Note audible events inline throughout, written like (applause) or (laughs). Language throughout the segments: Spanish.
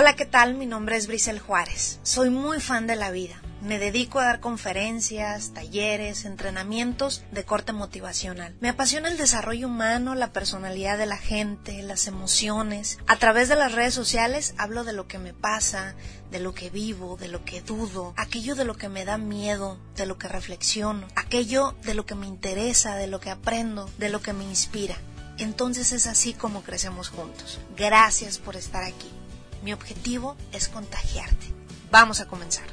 Hola, ¿qué tal? Mi nombre es Brisel Juárez. Soy muy fan de la vida. Me dedico a dar conferencias, talleres, entrenamientos de corte motivacional. Me apasiona el desarrollo humano, la personalidad de la gente, las emociones. A través de las redes sociales hablo de lo que me pasa, de lo que vivo, de lo que dudo, aquello de lo que me da miedo, de lo que reflexiono, aquello de lo que me interesa, de lo que aprendo, de lo que me inspira. Entonces es así como crecemos juntos. Gracias por estar aquí. Mi objetivo es contagiarte. Vamos a comenzar.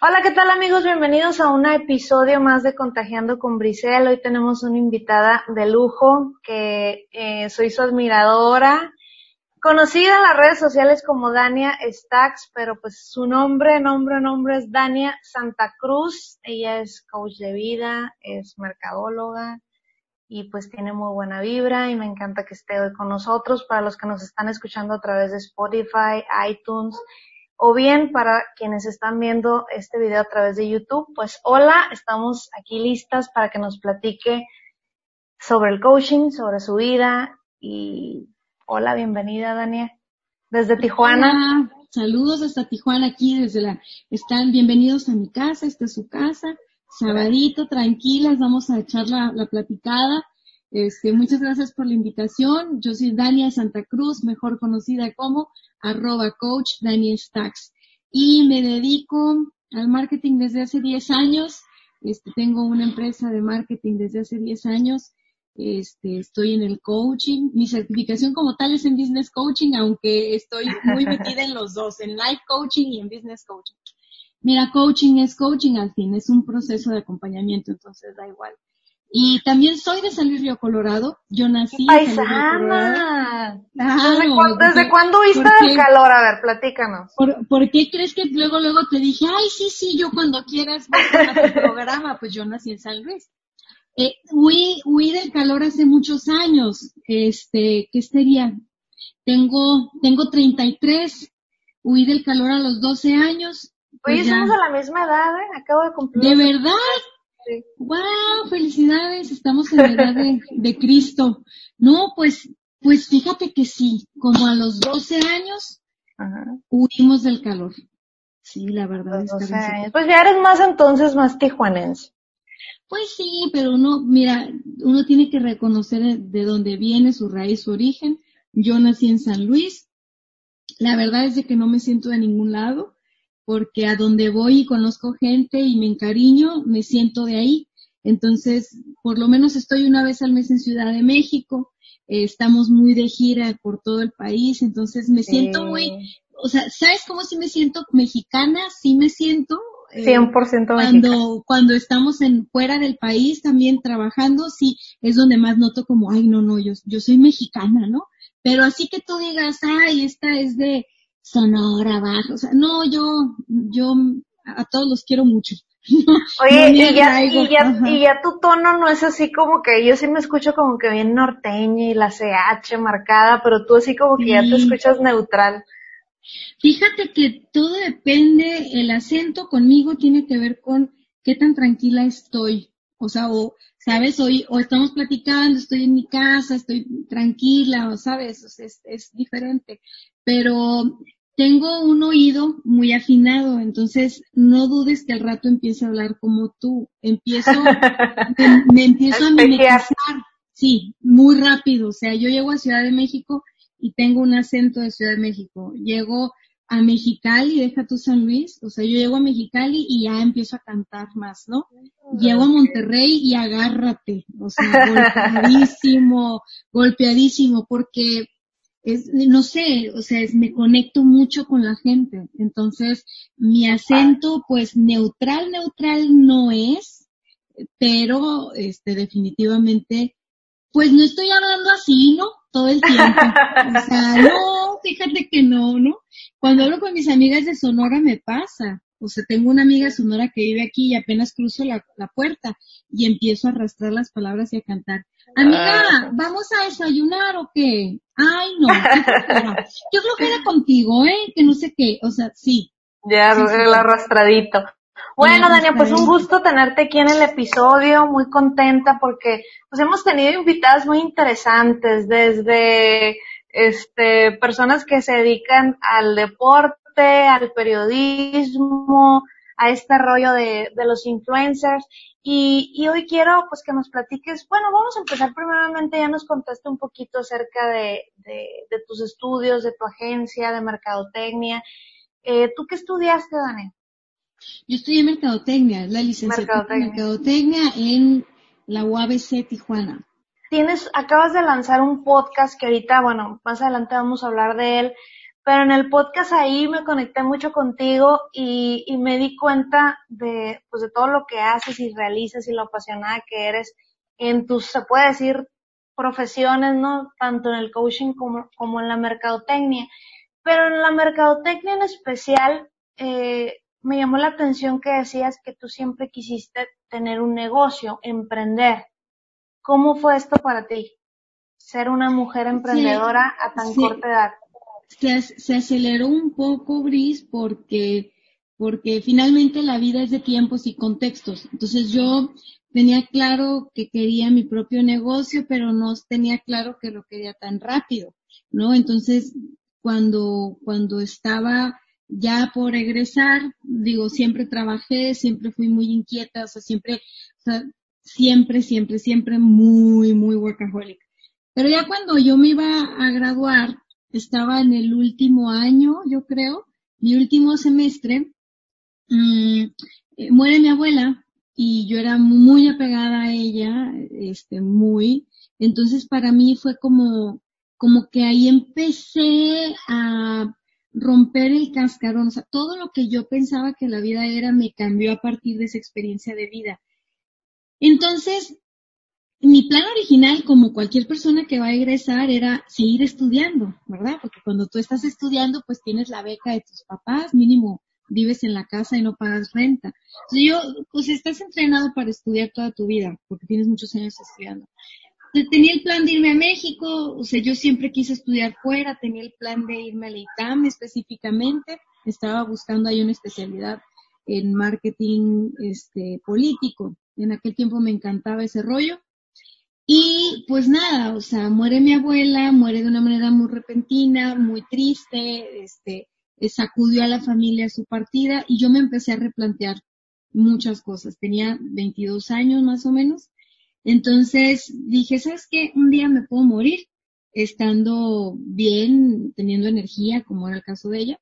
Hola, ¿qué tal amigos? Bienvenidos a un episodio más de Contagiando con Brisel. Hoy tenemos una invitada de lujo que eh, soy su admiradora, conocida en las redes sociales como Dania Stacks, pero pues su nombre, nombre, nombre es Dania Santa Cruz. Ella es coach de vida, es mercadóloga y pues tiene muy buena vibra y me encanta que esté hoy con nosotros. Para los que nos están escuchando a través de Spotify, iTunes o bien para quienes están viendo este video a través de YouTube, pues hola, estamos aquí listas para que nos platique sobre el coaching, sobre su vida y Hola, bienvenida, Dania. Desde Tijuana. Saludos hasta Tijuana, aquí desde la... Están bienvenidos a mi casa, esta es su casa. Sabadito, tranquilas, vamos a echar la, la platicada. Este, muchas gracias por la invitación. Yo soy Dania Santa Cruz, mejor conocida como arroba coach Daniel Stacks. Y me dedico al marketing desde hace 10 años. Este, tengo una empresa de marketing desde hace 10 años este, estoy en el coaching. Mi certificación como tal es en business coaching, aunque estoy muy metida en los dos, en life coaching y en business coaching. Mira, coaching es coaching al fin, es un proceso de acompañamiento, entonces da igual. Y también soy de San Luis Río Colorado. Yo nací en San ¿Desde, cuándo viste el calor? A ver, platícanos. ¿Por, qué crees que luego, luego te dije, ay, sí, sí, yo cuando quieras ver a tu programa? Pues yo nací en San Luis. Eh, huí, huí del calor hace muchos años. Este, ¿qué sería? Tengo, tengo 33. Huí del calor a los 12 años. Oye, pues somos a la misma edad, ¿eh? Acabo de cumplir. ¿De verdad? Sí. ¡Wow! Felicidades, estamos en la edad de, de Cristo. No, pues, pues fíjate que sí, como a los 12 años Ajá. huimos del calor. Sí, la verdad. es que Pues ya eres más entonces más tijuanense. Pues sí, pero uno, mira, uno tiene que reconocer de dónde viene su raíz, su origen. Yo nací en San Luis. La verdad es de que no me siento de ningún lado, porque a donde voy y conozco gente y me encariño, me siento de ahí. Entonces, por lo menos estoy una vez al mes en Ciudad de México. Eh, estamos muy de gira por todo el país, entonces me siento muy, o sea, ¿sabes cómo si me siento mexicana? Sí me siento, 100% cuando, cuando estamos en fuera del país también trabajando, sí, es donde más noto como, ay, no, no, yo, yo soy mexicana, ¿no? Pero así que tú digas, ay, esta es de Sonora, Baja, o sea, no, yo, yo a todos los quiero mucho. (laughs) Oye, y, ya, y, ya, y ya tu tono no es así como que yo sí me escucho como que bien norteña y la CH marcada, pero tú así como que ya te escuchas neutral. Fíjate que todo depende, el acento conmigo tiene que ver con qué tan tranquila estoy. O sea, o, sabes, hoy, o estamos platicando, estoy en mi casa, estoy tranquila, o sabes, o sea, es, es diferente. Pero tengo un oído muy afinado, entonces no dudes que al rato empiece a hablar como tú. Empiezo, me, (laughs) empiezo a mimetizar. Sí, muy rápido. O sea, yo llego a Ciudad de México y tengo un acento de Ciudad de México. Llego a Mexicali, deja tu San Luis, o sea, yo llego a Mexicali y ya empiezo a cantar más, ¿no? Llego a Monterrey y agárrate, o sea, (laughs) golpeadísimo, golpeadísimo, porque es, no sé, o sea, es, me conecto mucho con la gente. Entonces, mi acento, pues, neutral, neutral no es, pero, este, definitivamente, pues no estoy hablando así, ¿no? Todo el tiempo. O sea, no, fíjate que no, ¿no? Cuando hablo con mis amigas de Sonora me pasa. O sea, tengo una amiga Sonora que vive aquí y apenas cruzo la, puerta y empiezo a arrastrar las palabras y a cantar. Amiga, ah. ¿vamos a desayunar o qué? Ay, no, yo creo que era contigo, ¿eh? Que no sé qué. O sea, sí. Ya, el arrastradito. Bueno, Dania, pues un gusto tenerte aquí en el episodio, muy contenta porque pues hemos tenido invitadas muy interesantes, desde este personas que se dedican al deporte, al periodismo, a este rollo de, de los influencers. Y, y, hoy quiero pues que nos platiques, bueno, vamos a empezar primeramente, ya nos contaste un poquito acerca de, de, de tus estudios, de tu agencia, de mercadotecnia. Eh, ¿Tú qué estudiaste, Daniel? Yo estudié mercadotecnia, la licenciatura de mercadotecnia en la UABC Tijuana. Tienes, acabas de lanzar un podcast que ahorita, bueno, más adelante vamos a hablar de él, pero en el podcast ahí me conecté mucho contigo y, y me di cuenta de, pues de todo lo que haces y realizas y lo apasionada que eres en tus, se puede decir, profesiones, ¿no? Tanto en el coaching como, como en la mercadotecnia. Pero en la mercadotecnia en especial, eh, me llamó la atención que decías que tú siempre quisiste tener un negocio, emprender. ¿Cómo fue esto para ti? Ser una mujer emprendedora a tan corta edad. Se, se, aceleró un poco, Gris, porque, porque finalmente la vida es de tiempos y contextos. Entonces yo tenía claro que quería mi propio negocio, pero no tenía claro que lo quería tan rápido, ¿no? Entonces, cuando, cuando estaba ya por egresar, digo, siempre trabajé, siempre fui muy inquieta, o sea, siempre, o sea, siempre, siempre, siempre muy, muy workaholic. Pero ya cuando yo me iba a graduar, estaba en el último año, yo creo, mi último semestre, mmm, muere mi abuela y yo era muy apegada a ella, este, muy, entonces para mí fue como, como que ahí empecé a romper el cascarón, o sea, todo lo que yo pensaba que la vida era me cambió a partir de esa experiencia de vida. Entonces, mi plan original, como cualquier persona que va a egresar, era seguir estudiando, ¿verdad? Porque cuando tú estás estudiando, pues tienes la beca de tus papás, mínimo vives en la casa y no pagas renta. Entonces yo, pues estás entrenado para estudiar toda tu vida, porque tienes muchos años estudiando tenía el plan de irme a México, o sea, yo siempre quise estudiar fuera, tenía el plan de irme a la ITAM específicamente, estaba buscando ahí una especialidad en marketing este, político. En aquel tiempo me encantaba ese rollo. Y pues nada, o sea, muere mi abuela, muere de una manera muy repentina, muy triste, este, sacudió a la familia su partida y yo me empecé a replantear muchas cosas. Tenía 22 años más o menos entonces dije, ¿sabes qué? Un día me puedo morir estando bien, teniendo energía, como era el caso de ella.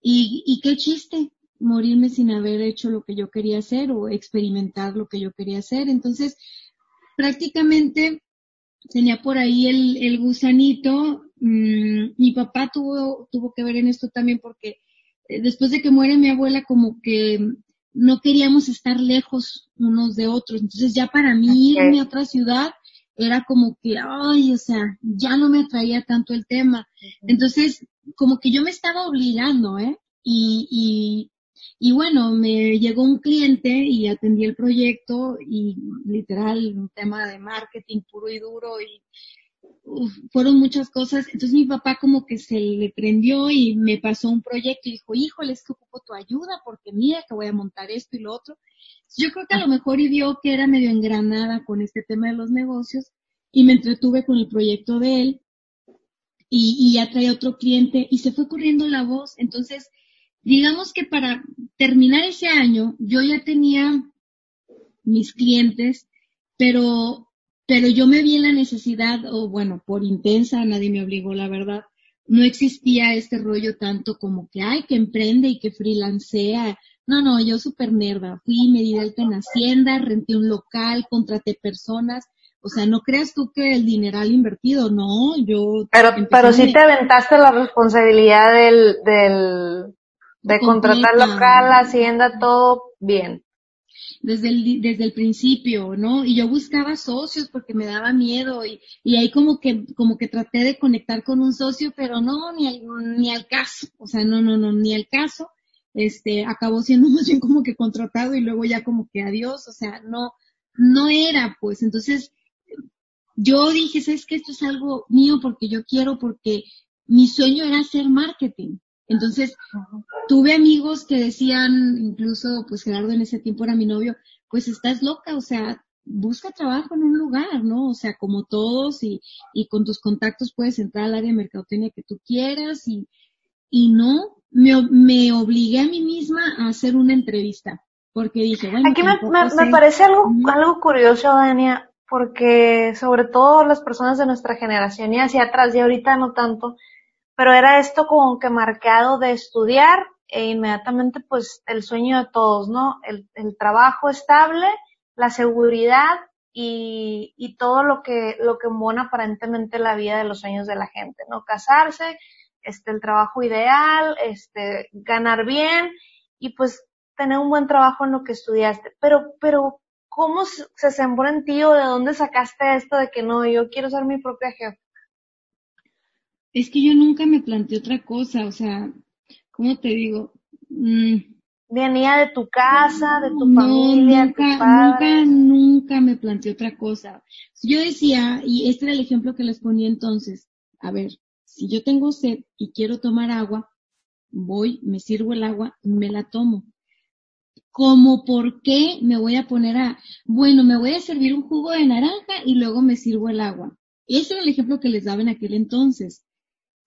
Y, y qué chiste morirme sin haber hecho lo que yo quería hacer o experimentar lo que yo quería hacer. Entonces, prácticamente tenía por ahí el, el gusanito. Mm, mi papá tuvo, tuvo que ver en esto también porque eh, después de que muere mi abuela, como que no queríamos estar lejos unos de otros. Entonces ya para mí irme a otra ciudad era como que, ay, o sea, ya no me atraía tanto el tema. Entonces, como que yo me estaba obligando, ¿eh? Y, y, y bueno, me llegó un cliente y atendí el proyecto y literal un tema de marketing puro y duro y fueron muchas cosas. Entonces mi papá como que se le prendió y me pasó un proyecto y dijo, híjole, es que ocupo tu ayuda porque mira que voy a montar esto y lo otro. Yo creo que a lo mejor y vio que era medio engranada con este tema de los negocios y me entretuve con el proyecto de él y, y ya traía otro cliente y se fue corriendo la voz. Entonces, digamos que para terminar ese año yo ya tenía mis clientes, pero pero yo me vi en la necesidad, o bueno, por intensa, nadie me obligó, la verdad, no existía este rollo tanto como que, ay, que emprende y que freelancea. No, no, yo súper nerda. Fui, me di alta en Hacienda, renté un local, contraté personas. O sea, no creas tú que el dineral invertido, no, yo... Pero, pero sí te aventaste la responsabilidad del, del, de contratar local, Hacienda, todo bien desde el, desde el principio, ¿no? Y yo buscaba socios porque me daba miedo y, y ahí como que, como que traté de conectar con un socio, pero no, ni al, ni al caso, o sea, no, no, no, ni al caso, este, acabó siendo (laughs) más bien como que contratado y luego ya como que adiós, o sea, no, no era, pues, entonces, yo dije, ¿sabes que Esto es algo mío porque yo quiero, porque mi sueño era hacer marketing. Entonces, tuve amigos que decían, incluso, pues Gerardo en ese tiempo era mi novio, pues estás loca, o sea, busca trabajo en un lugar, ¿no? O sea, como todos y, y con tus contactos puedes entrar al área de mercadotecnia que tú quieras y, y no, me, me obligué a mí misma a hacer una entrevista porque dije, bueno. Aquí me, me, parece algo, algo curioso, Dania, porque sobre todo las personas de nuestra generación y hacia atrás y ahorita no tanto, pero era esto como que marcado de estudiar e inmediatamente pues el sueño de todos, ¿no? El, trabajo estable, la seguridad y, y todo lo que, lo que embona aparentemente la vida de los sueños de la gente, ¿no? Casarse, este, el trabajo ideal, este, ganar bien y pues tener un buen trabajo en lo que estudiaste. Pero, pero, ¿cómo se sembró en ti o de dónde sacaste esto de que no, yo quiero ser mi propia jefa? Es que yo nunca me planteé otra cosa, o sea, ¿cómo te digo? Mm. Venía de tu casa, de tu familia, nunca, nunca, nunca me planteé otra cosa. Yo decía, y este era el ejemplo que les ponía entonces, a ver, si yo tengo sed y quiero tomar agua, voy, me sirvo el agua, me la tomo. Como por qué me voy a poner a, bueno, me voy a servir un jugo de naranja y luego me sirvo el agua. Ese era el ejemplo que les daba en aquel entonces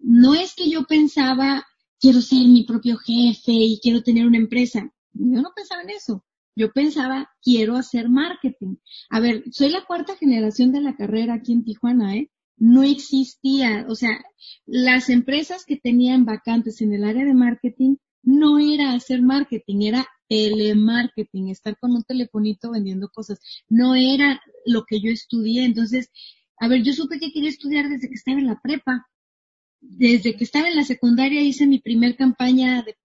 no es que yo pensaba, quiero ser mi propio jefe y quiero tener una empresa. Yo no pensaba en eso. Yo pensaba, quiero hacer marketing. A ver, soy la cuarta generación de la carrera aquí en Tijuana, ¿eh? No existía, o sea, las empresas que tenían vacantes en el área de marketing no era hacer marketing, era telemarketing, estar con un telefonito vendiendo cosas. No era lo que yo estudié. Entonces, a ver, yo supe que quería estudiar desde que estaba en la prepa desde que estaba en la secundaria hice mi primer campaña de,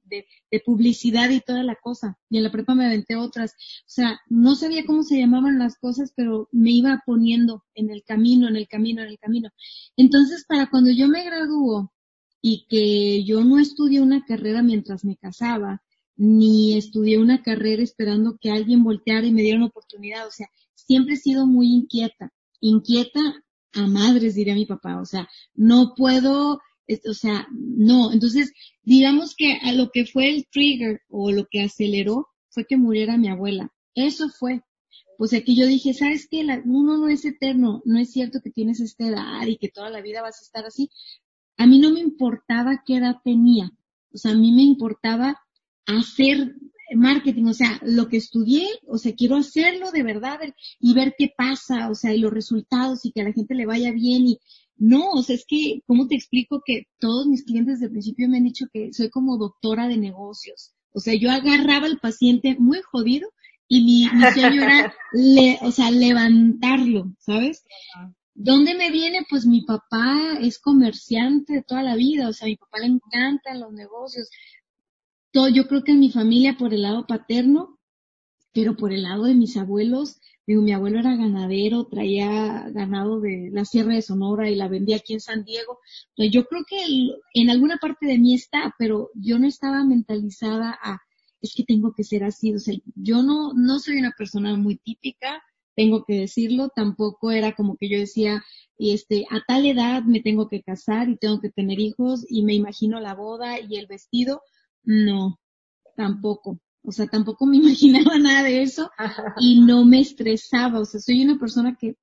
publicidad y toda la cosa. Y en la prepa me aventé otras. O sea, no sabía cómo se llamaban las cosas, pero me iba poniendo en el camino, en el camino, en el camino. Entonces, para cuando yo me graduó y que yo no estudié una carrera mientras me casaba, ni estudié una carrera esperando que alguien volteara y me diera una oportunidad. O sea, siempre he sido muy inquieta. Inquieta a madres, diría mi papá. O sea, no puedo o sea, no. Entonces, digamos que a lo que fue el trigger o lo que aceleró fue que muriera mi abuela. Eso fue. Pues aquí yo dije, ¿sabes qué? uno no es eterno, no es cierto que tienes esta edad y que toda la vida vas a estar así. A mí no me importaba qué edad tenía. O sea, a mí me importaba hacer marketing, o sea, lo que estudié, o sea, quiero hacerlo de verdad y ver qué pasa, o sea, y los resultados y que a la gente le vaya bien y, no, o sea, es que, ¿cómo te explico que todos mis clientes desde el principio me han dicho que soy como doctora de negocios? O sea, yo agarraba al paciente muy jodido y mi, mi sueño era, (laughs) o sea, levantarlo, ¿sabes? ¿Dónde me viene? Pues mi papá es comerciante de toda la vida, o sea, a mi papá le encantan los negocios. Todo, yo creo que en mi familia por el lado paterno, pero por el lado de mis abuelos, Digo, mi abuelo era ganadero, traía ganado de la Sierra de Sonora y la vendía aquí en San Diego. Yo creo que en alguna parte de mí está, pero yo no estaba mentalizada a, es que tengo que ser así. O sea, yo no, no soy una persona muy típica, tengo que decirlo, tampoco era como que yo decía, este, a tal edad me tengo que casar y tengo que tener hijos y me imagino la boda y el vestido. No, tampoco. O sea, tampoco me (laughs) imaginaba nada de eso y no me estresaba. O sea, soy una persona que,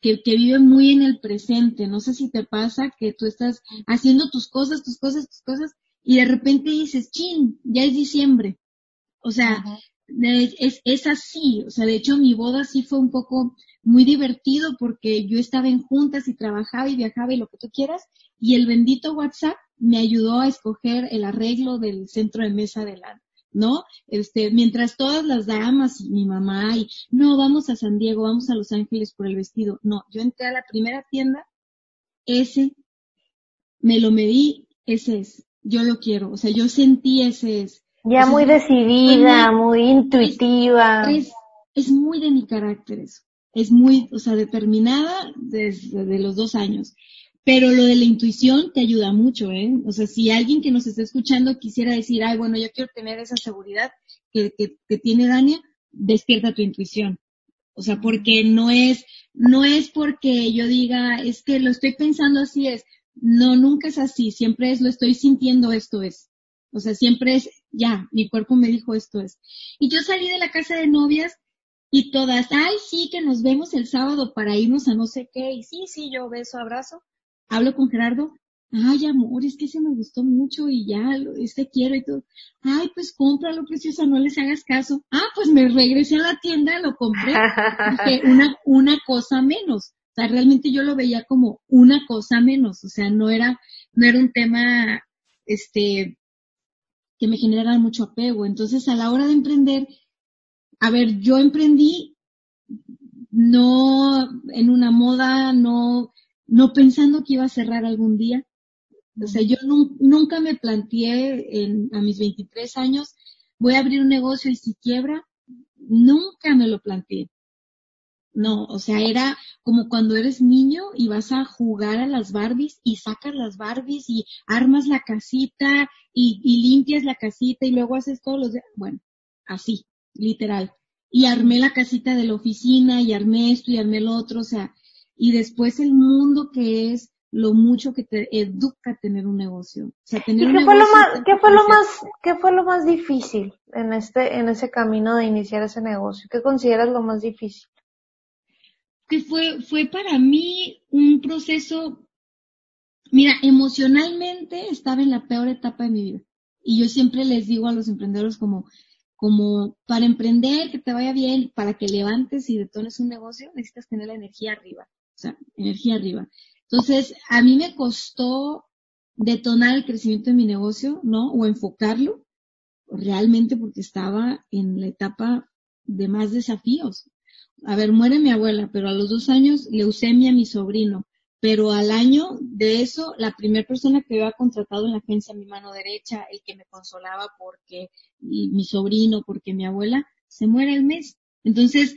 que, que, vive muy en el presente. No sé si te pasa que tú estás haciendo tus cosas, tus cosas, tus cosas y de repente dices, chin, ya es diciembre. O sea, es, es así. O sea, de hecho mi boda sí fue un poco muy divertido porque yo estaba en juntas y trabajaba y viajaba y lo que tú quieras y el bendito WhatsApp me ayudó a escoger el arreglo del centro de mesa de la, ¿no? Este, mientras todas las damas y mi mamá y, no, vamos a San Diego, vamos a Los Ángeles por el vestido. No, yo entré a la primera tienda, ese, me lo medí, ese es, yo lo quiero, o sea, yo sentí ese es. Ya muy decidida, muy, intuitiva. Es, es, muy de mi carácter eso. Es muy, o sea, determinada desde los dos años. Pero lo de la intuición te ayuda mucho, ¿eh? O sea, si alguien que nos está escuchando quisiera decir, ay, bueno, yo quiero tener esa seguridad que, que, tiene Dania, despierta tu intuición. O sea, porque no es, no es porque yo diga, es que lo estoy pensando así es. No, nunca es así. Siempre es, lo estoy sintiendo, esto es. O sea, siempre es, ya, mi cuerpo me dijo esto es. Y yo salí de la casa de novias y todas, ay, sí, que nos vemos el sábado para irnos a no sé qué. Y sí, sí, yo beso, abrazo. Hablo con Gerardo. Ay, amor, es que ese me gustó mucho y ya, este quiero y todo. Ay, pues cómpralo, preciosa, no les hagas caso. Ah, pues me regresé a la tienda, lo compré. (laughs) Una, una cosa menos. O sea, realmente yo lo veía como una cosa menos. O sea, no era, no era un tema, este, que me generara mucho apego. Entonces, a la hora de emprender, a ver, yo emprendí no en una moda, no, no pensando que iba a cerrar algún día. O sea, yo nunca me planteé en, a mis 23 años, voy a abrir un negocio y si quiebra, nunca me lo planteé. No, o sea, era como cuando eres niño y vas a jugar a las Barbies y sacas las Barbies y armas la casita y, y limpias la casita y luego haces todos los, bueno, así literal. Y armé la casita de la oficina y armé esto y armé lo otro, o sea, y después el mundo que es lo mucho que te educa tener un negocio. O sea, tener ¿Y qué fue lo más, qué fue lo más, qué fue lo más difícil en este, en ese camino de iniciar ese negocio? ¿Qué consideras lo más difícil? Que fue, fue para mí un proceso, mira, emocionalmente estaba en la peor etapa de mi vida. Y yo siempre les digo a los emprendedores como, como para emprender, que te vaya bien, para que levantes y detones un negocio, necesitas tener la energía arriba, o sea, energía arriba. Entonces, a mí me costó detonar el crecimiento de mi negocio, ¿no? O enfocarlo, realmente porque estaba en la etapa de más desafíos. A ver, muere mi abuela, pero a los dos años leucemia a mi sobrino pero al año de eso, la primera persona que había contratado en la agencia, mi mano derecha, el que me consolaba porque mi sobrino, porque mi abuela, se muere el mes. Entonces,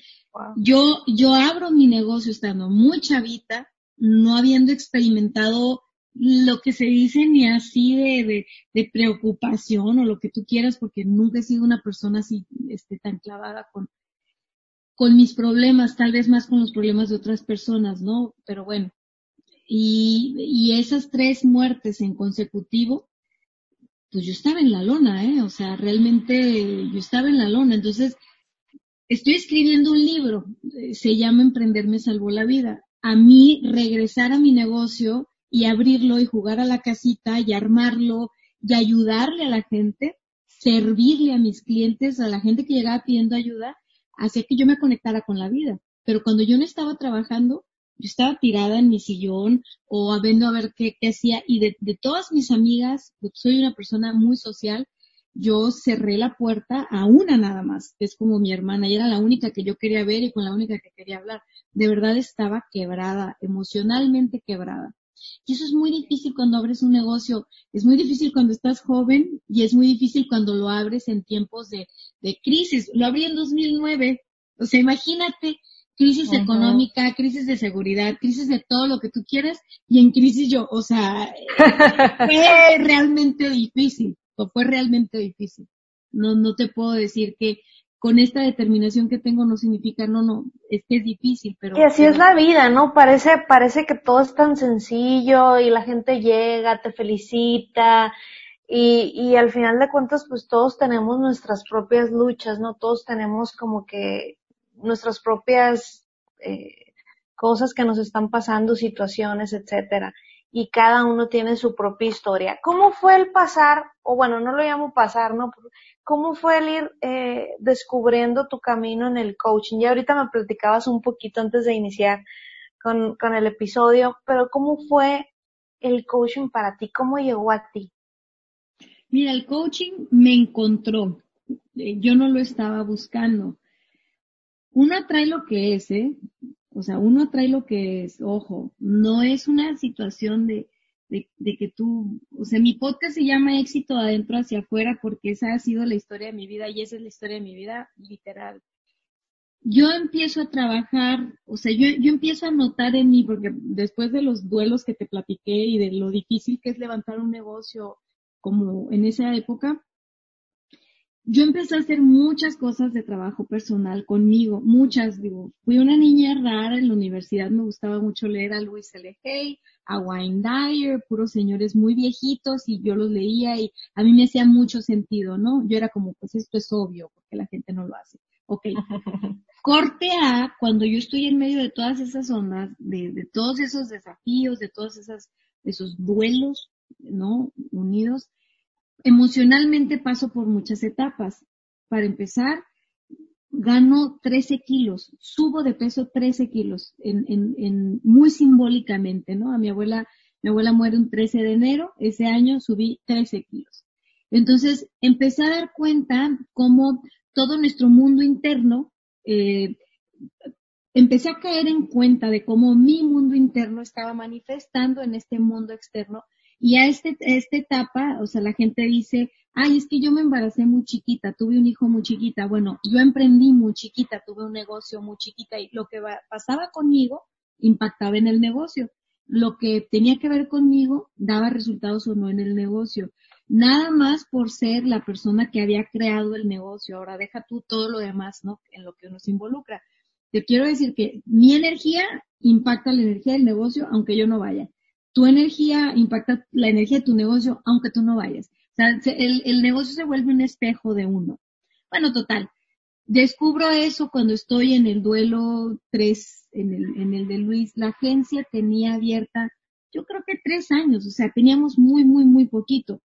yo, yo abro mi negocio estando muy chavita, no habiendo experimentado lo que se dice ni así de, de, de, preocupación o lo que tú quieras, porque nunca he sido una persona así, este, tan clavada con, con mis problemas, tal vez más con los problemas de otras personas, ¿no? Pero bueno, y, y esas tres muertes en consecutivo, pues yo estaba en la lona, ¿eh? O sea, realmente yo estaba en la lona. Entonces, estoy escribiendo un libro, eh, se llama Emprender me salvó la vida. A mí regresar a mi negocio y abrirlo y jugar a la casita y armarlo y ayudarle a la gente, servirle a mis clientes, a la gente que llegaba pidiendo ayuda, hacía que yo me conectara con la vida. Pero cuando yo no estaba trabajando, yo estaba tirada en mi sillón o viendo a ver qué, hacía y de, de, todas mis amigas, soy una persona muy social, yo cerré la puerta a una nada más, que es como mi hermana, y era la única que yo quería ver y con la única que quería hablar. De verdad estaba quebrada, emocionalmente quebrada. Y eso es muy difícil cuando abres un negocio, es muy difícil cuando estás joven y es muy difícil cuando lo abres en tiempos de, de crisis. Lo abrí en 2009, o sea, imagínate crisis económica, crisis de seguridad, crisis de todo lo que tú quieras y en crisis yo, o sea, (laughs) fue realmente difícil, fue realmente difícil. No, no te puedo decir que con esta determinación que tengo no significa, no, no, es que es difícil, pero. Y así es la vida, ¿no? Parece, parece que todo es tan sencillo y la gente llega, te felicita y, y al final de cuentas, pues todos tenemos nuestras propias luchas, ¿no? Todos tenemos como que nuestras propias eh, cosas que nos están pasando, situaciones, etcétera. Y cada uno tiene su propia historia. ¿Cómo fue el pasar, o bueno, no lo llamo pasar, ¿no? ¿Cómo fue el ir eh, descubriendo tu camino en el coaching? Ya ahorita me platicabas un poquito antes de iniciar con, con el episodio, pero ¿cómo fue el coaching para ti? ¿Cómo llegó a ti? Mira, el coaching me encontró. Eh, yo no lo estaba buscando uno atrae lo que es, ¿eh? O sea, uno atrae lo que es, ojo, no es una situación de, de, de, que tú, o sea, mi podcast se llama Éxito adentro hacia afuera porque esa ha sido la historia de mi vida y esa es la historia de mi vida literal. Yo empiezo a trabajar, o sea, yo, yo empiezo a notar en mí, porque después de los duelos que te platiqué y de lo difícil que es levantar un negocio como en esa época, yo empecé a hacer muchas cosas de trabajo personal conmigo, muchas, digo, fui una niña rara en la universidad, me gustaba mucho leer a Luis L. Hay, a Wayne Dyer, puros señores muy viejitos y yo los leía y a mí me hacía mucho sentido, ¿no? Yo era como, pues esto es obvio, porque la gente no lo hace. Ok. (laughs) Corte a cuando yo estoy en medio de todas esas ondas, de, de todos esos desafíos, de todos esas, esos duelos, ¿no? Unidos, emocionalmente paso por muchas etapas. Para empezar, gano 13 kilos, subo de peso 13 kilos, en, muy simbólicamente, ¿no? A mi abuela, mi abuela muere un 13 de enero, ese año subí 13 kilos. Entonces, empecé a dar cuenta cómo todo nuestro mundo interno, eh, empecé a caer en cuenta de cómo mi mundo interno estaba manifestando en este mundo externo y a, este, esta etapa, o sea, la gente dice, ay, es que yo me embaracé muy chiquita, tuve un hijo muy chiquita. Bueno, yo emprendí muy chiquita, tuve un negocio muy chiquita y lo que pasaba conmigo impactaba en el negocio. Lo que tenía que ver conmigo daba resultados o no en el negocio. Nada más por ser la persona que había creado el negocio. Ahora deja tú todo lo demás, ¿no? En lo que uno se involucra. Te quiero decir que mi energía impacta la energía del negocio aunque yo no vaya tu energía impacta la energía de tu negocio aunque tú no vayas. O sea, el, el negocio se vuelve un espejo de uno. Bueno, total. Descubro eso cuando estoy en el duelo 3, en el, en el de Luis. La agencia tenía abierta, yo creo que tres años, o sea, teníamos muy, muy, muy poquito.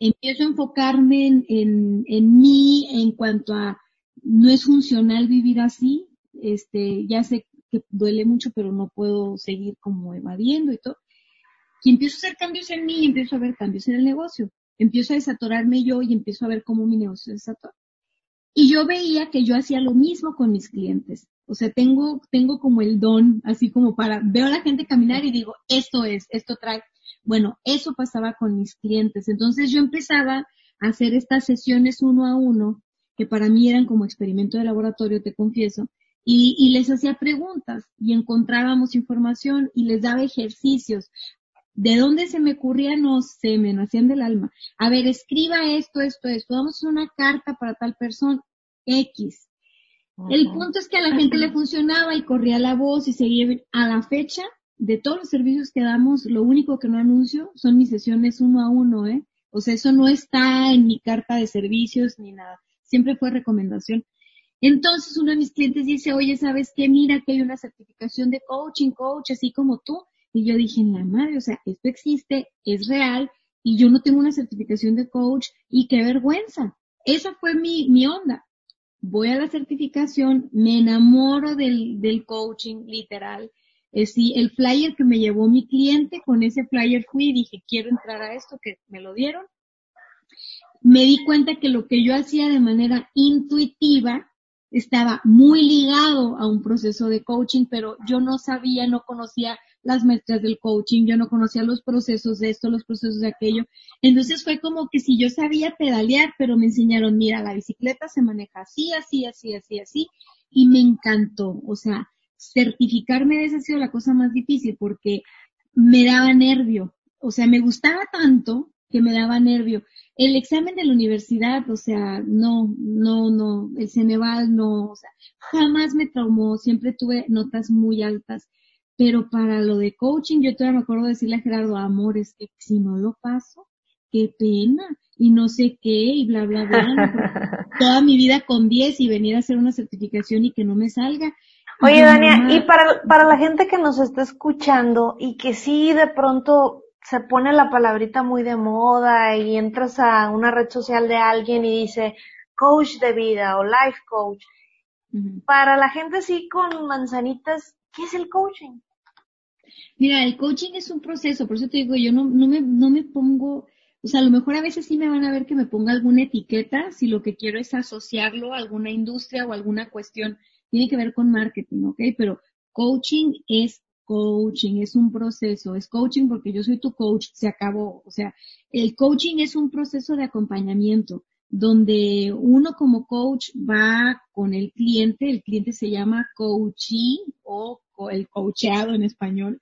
Empiezo a enfocarme en, en, en mí en cuanto a no es funcional vivir así. Este, ya sé que duele mucho, pero no puedo seguir como evadiendo y todo. Y empiezo a hacer cambios en mí y empiezo a ver cambios en el negocio. Empiezo a desatorarme yo y empiezo a ver cómo mi negocio se desatora. Y yo veía que yo hacía lo mismo con mis clientes. O sea, tengo, tengo como el don, así como para, veo a la gente caminar y digo, esto es, esto trae. Bueno, eso pasaba con mis clientes. Entonces yo empezaba a hacer estas sesiones uno a uno, que para mí eran como experimento de laboratorio, te confieso, y, y les hacía preguntas y encontrábamos información y les daba ejercicios. ¿De dónde se me ocurría? No sé, me nacían del alma. A ver, escriba esto, esto, esto. Vamos a hacer una carta para tal persona. X. El punto es que a la gente le funcionaba y corría la voz y seguía a la fecha de todos los servicios que damos, lo único que no anuncio son mis sesiones uno a uno, ¿eh? O sea, eso no está en mi carta de servicios ni nada. Siempre fue recomendación. Entonces uno de mis clientes dice, oye, ¿sabes qué? Mira que hay una certificación de coaching, coach, así como tú. Y yo dije, la madre, o sea, esto existe, es real, y yo no tengo una certificación de coach, y qué vergüenza. Esa fue mi, mi onda. Voy a la certificación, me enamoro del, del coaching, literal. Es el flyer que me llevó mi cliente, con ese flyer fui y dije, quiero entrar a esto, que me lo dieron. Me di cuenta que lo que yo hacía de manera intuitiva, estaba muy ligado a un proceso de coaching, pero yo no sabía, no conocía las maestras del coaching, yo no conocía los procesos de esto, los procesos de aquello. Entonces fue como que si yo sabía pedalear, pero me enseñaron, mira, la bicicleta se maneja así, así, así, así, así, y me encantó. O sea, certificarme de eso ha sido la cosa más difícil porque me daba nervio. O sea, me gustaba tanto que me daba nervio. El examen de la universidad, o sea, no, no, no, el Ceneval no, o sea, jamás me traumó, siempre tuve notas muy altas, pero para lo de coaching, yo todavía me acuerdo decirle a Gerardo, amor, es que si no lo paso, qué pena, y no sé qué, y bla, bla, bla, (laughs) toda mi vida con 10 y venir a hacer una certificación y que no me salga. Oye, Dania, y para, para la gente que nos está escuchando y que sí de pronto se pone la palabrita muy de moda y entras a una red social de alguien y dice coach de vida o life coach. Para la gente así con manzanitas, ¿qué es el coaching? Mira, el coaching es un proceso, por eso te digo, yo no, no, me, no me pongo, o sea, a lo mejor a veces sí me van a ver que me ponga alguna etiqueta si lo que quiero es asociarlo a alguna industria o alguna cuestión, tiene que ver con marketing, ¿ok? Pero coaching es coaching, es un proceso, es coaching porque yo soy tu coach, se acabó. O sea, el coaching es un proceso de acompañamiento donde uno como coach va con el cliente, el cliente se llama coachee o el coacheado en español,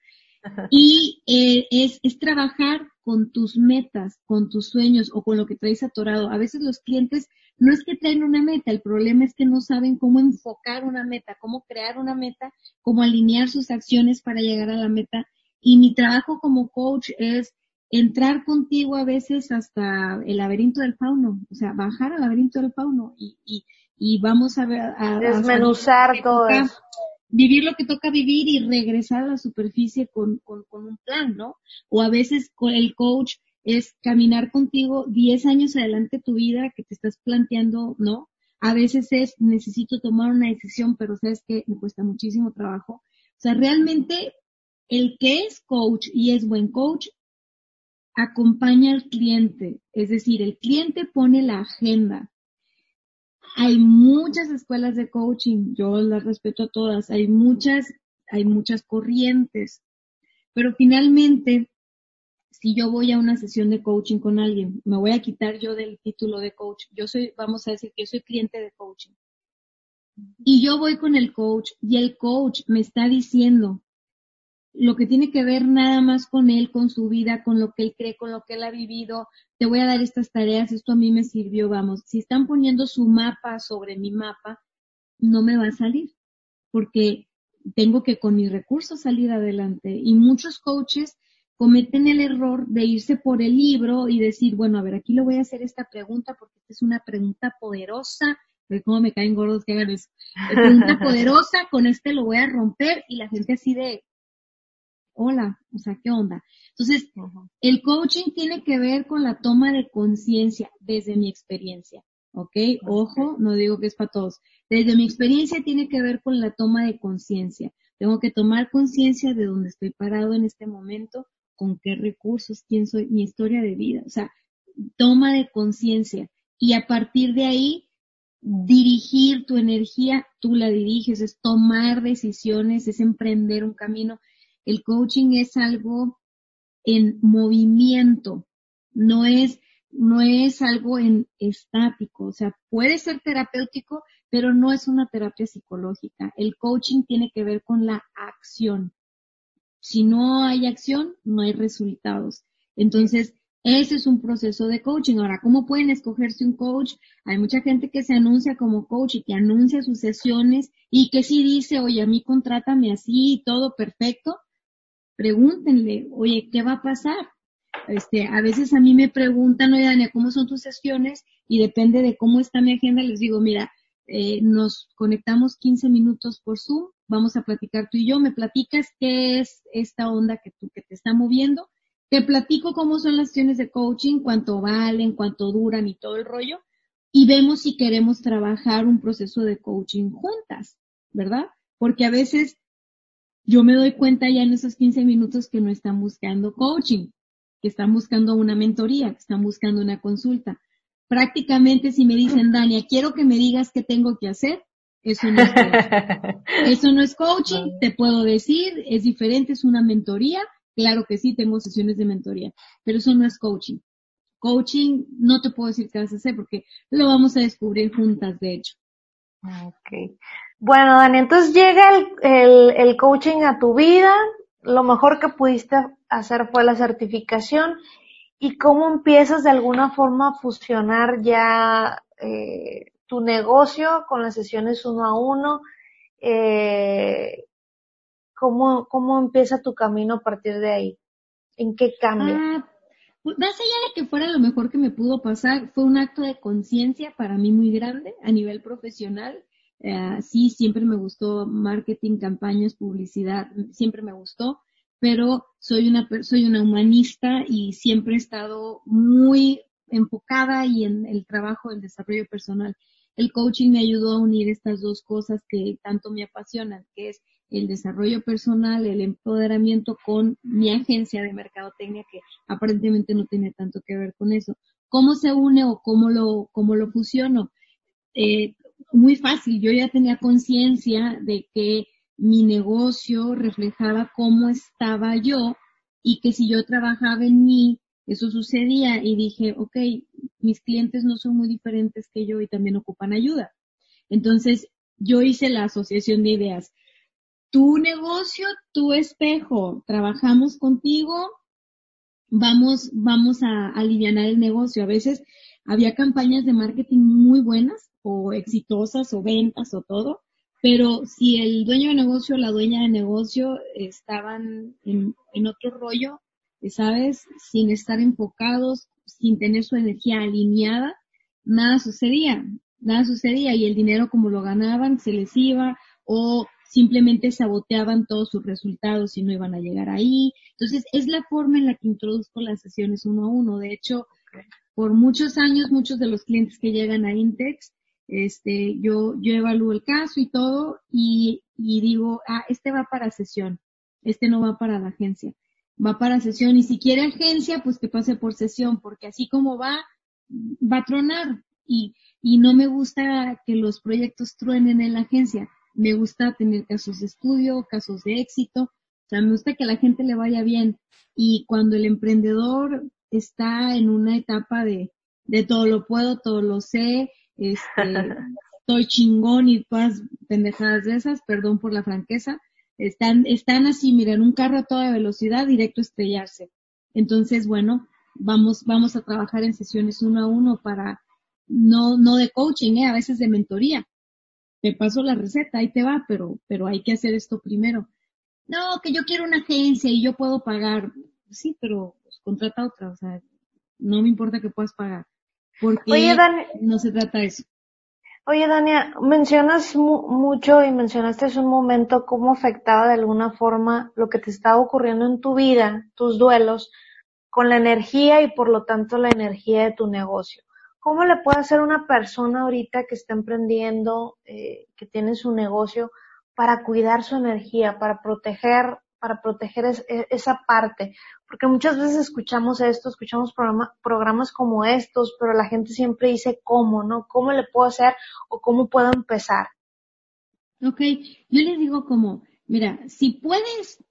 y eh, es, es trabajar con tus metas, con tus sueños o con lo que traes atorado. A veces los clientes no es que traen una meta, el problema es que no saben cómo enfocar una meta, cómo crear una meta, cómo alinear sus acciones para llegar a la meta. Y mi trabajo como coach es entrar contigo a veces hasta el laberinto del fauno, o sea, bajar al laberinto del fauno y, y, y vamos a ver a, desmenuzar todo eso. Vivir lo que toca vivir y regresar a la superficie con, con, con un plan, ¿no? O a veces con el coach es caminar contigo 10 años adelante tu vida que te estás planteando, ¿no? A veces es necesito tomar una decisión, pero sabes que me cuesta muchísimo trabajo. O sea, realmente el que es coach y es buen coach acompaña al cliente, es decir, el cliente pone la agenda. Hay muchas escuelas de coaching, yo las respeto a todas, hay muchas, hay muchas corrientes, pero finalmente, si yo voy a una sesión de coaching con alguien, me voy a quitar yo del título de coach, yo soy, vamos a decir que yo soy cliente de coaching. Y yo voy con el coach y el coach me está diciendo, lo que tiene que ver nada más con él, con su vida, con lo que él cree, con lo que él ha vivido. Te voy a dar estas tareas, esto a mí me sirvió, vamos. Si están poniendo su mapa sobre mi mapa, no me va a salir, porque tengo que con mis recursos salir adelante. Y muchos coaches cometen el error de irse por el libro y decir, bueno, a ver, aquí le voy a hacer esta pregunta porque esta es una pregunta poderosa. De cómo me caen gordos que hagan eso. Pregunta (laughs) poderosa, con este lo voy a romper y la gente así de, hola, o sea, ¿qué onda? Entonces, el coaching tiene que ver con la toma de conciencia desde mi experiencia, ¿ok? Ojo, no digo que es para todos. Desde mi experiencia tiene que ver con la toma de conciencia. Tengo que tomar conciencia de dónde estoy parado en este momento, con qué recursos, quién soy, mi historia de vida. O sea, toma de conciencia. Y a partir de ahí, dirigir tu energía, tú la diriges, es tomar decisiones, es emprender un camino el coaching es algo en movimiento, no es, no es algo en estático, o sea, puede ser terapéutico, pero no es una terapia psicológica. El coaching tiene que ver con la acción. Si no hay acción, no hay resultados. Entonces, ese es un proceso de coaching. Ahora, ¿cómo pueden escogerse un coach? Hay mucha gente que se anuncia como coach y que anuncia sus sesiones y que sí dice, oye, a mí contrátame así, todo perfecto, pregúntenle, oye, ¿qué va a pasar? Este, a veces a mí me preguntan, oye, Dania, ¿cómo son tus sesiones? Y depende de cómo está mi agenda, les digo, mira, eh, nos conectamos 15 minutos por Zoom, vamos a platicar tú y yo, me platicas qué es esta onda que tú, que te está moviendo, te platico cómo son las sesiones de coaching, cuánto valen, cuánto duran y todo el rollo, y vemos si queremos trabajar un proceso de coaching juntas, ¿verdad? Porque a veces yo me doy cuenta ya en esos 15 minutos que no están buscando coaching, que están buscando una mentoría, que están buscando una consulta. Prácticamente si me dicen, Dania, quiero que me digas qué tengo que hacer, eso no es coaching. (laughs) eso no es coaching, te puedo decir, es diferente, es una mentoría. Claro que sí, tengo sesiones de mentoría, pero eso no es coaching. Coaching no te puedo decir qué vas a hacer porque lo vamos a descubrir juntas, de hecho. Ok. Bueno, Dani, entonces llega el, el, coaching a tu vida, lo mejor que pudiste hacer fue la certificación y cómo empiezas de alguna forma a fusionar ya eh, tu negocio con las sesiones uno a uno, eh, ¿cómo, cómo empieza tu camino a partir de ahí, en qué cambia. Ah, pues, más allá de que fuera lo mejor que me pudo pasar, fue un acto de conciencia para mí muy grande a nivel profesional eh, sí, siempre me gustó marketing, campañas, publicidad, siempre me gustó, pero soy una, soy una humanista y siempre he estado muy enfocada y en el trabajo, el desarrollo personal. El coaching me ayudó a unir estas dos cosas que tanto me apasionan, que es el desarrollo personal, el empoderamiento con mi agencia de mercadotecnia, que aparentemente no tiene tanto que ver con eso. ¿Cómo se une o cómo lo, cómo lo fusiono? Eh, muy fácil. Yo ya tenía conciencia de que mi negocio reflejaba cómo estaba yo y que si yo trabajaba en mí, eso sucedía y dije, ok, mis clientes no son muy diferentes que yo y también ocupan ayuda. Entonces, yo hice la asociación de ideas. Tu negocio, tu espejo, trabajamos contigo, vamos, vamos a aliviar el negocio. A veces había campañas de marketing muy buenas o exitosas o ventas o todo, pero si el dueño de negocio o la dueña de negocio estaban en, en otro rollo, ¿sabes? Sin estar enfocados, sin tener su energía alineada, nada sucedía, nada sucedía y el dinero como lo ganaban se les iba o simplemente saboteaban todos sus resultados y no iban a llegar ahí. Entonces, es la forma en la que introduzco las sesiones uno a uno. De hecho, por muchos años, muchos de los clientes que llegan a Intex, este, yo, yo evalúo el caso y todo y, y digo, ah, este va para sesión, este no va para la agencia, va para sesión y si quiere agencia, pues que pase por sesión, porque así como va, va a tronar. Y, y no me gusta que los proyectos truenen en la agencia, me gusta tener casos de estudio, casos de éxito, o sea, me gusta que a la gente le vaya bien. Y cuando el emprendedor está en una etapa de, de todo lo puedo, todo lo sé, este, (laughs) estoy chingón y todas pendejadas de esas, perdón por la franqueza, están, están así, mira, en un carro a toda velocidad, directo a estrellarse. Entonces, bueno, vamos, vamos a trabajar en sesiones uno a uno para, no, no de coaching, ¿eh? a veces de mentoría. Te paso la receta, ahí te va, pero, pero hay que hacer esto primero. No, que yo quiero una agencia y yo puedo pagar. Sí, pero pues, contrata otra, o sea, no me importa que puedas pagar. Porque Oye, no se trata de eso. Oye, Dania, mencionas mucho y mencionaste hace un momento cómo afectaba de alguna forma lo que te estaba ocurriendo en tu vida, tus duelos, con la energía y por lo tanto la energía de tu negocio. ¿Cómo le puede hacer una persona ahorita que está emprendiendo, eh, que tiene su negocio, para cuidar su energía, para proteger para proteger e, esa parte, porque muchas veces escuchamos esto, escuchamos programas como estos, pero la gente siempre dice cómo, ¿no? ¿Cómo le puedo hacer o cómo puedo empezar? Ok, yo les digo como, mira, si puedes,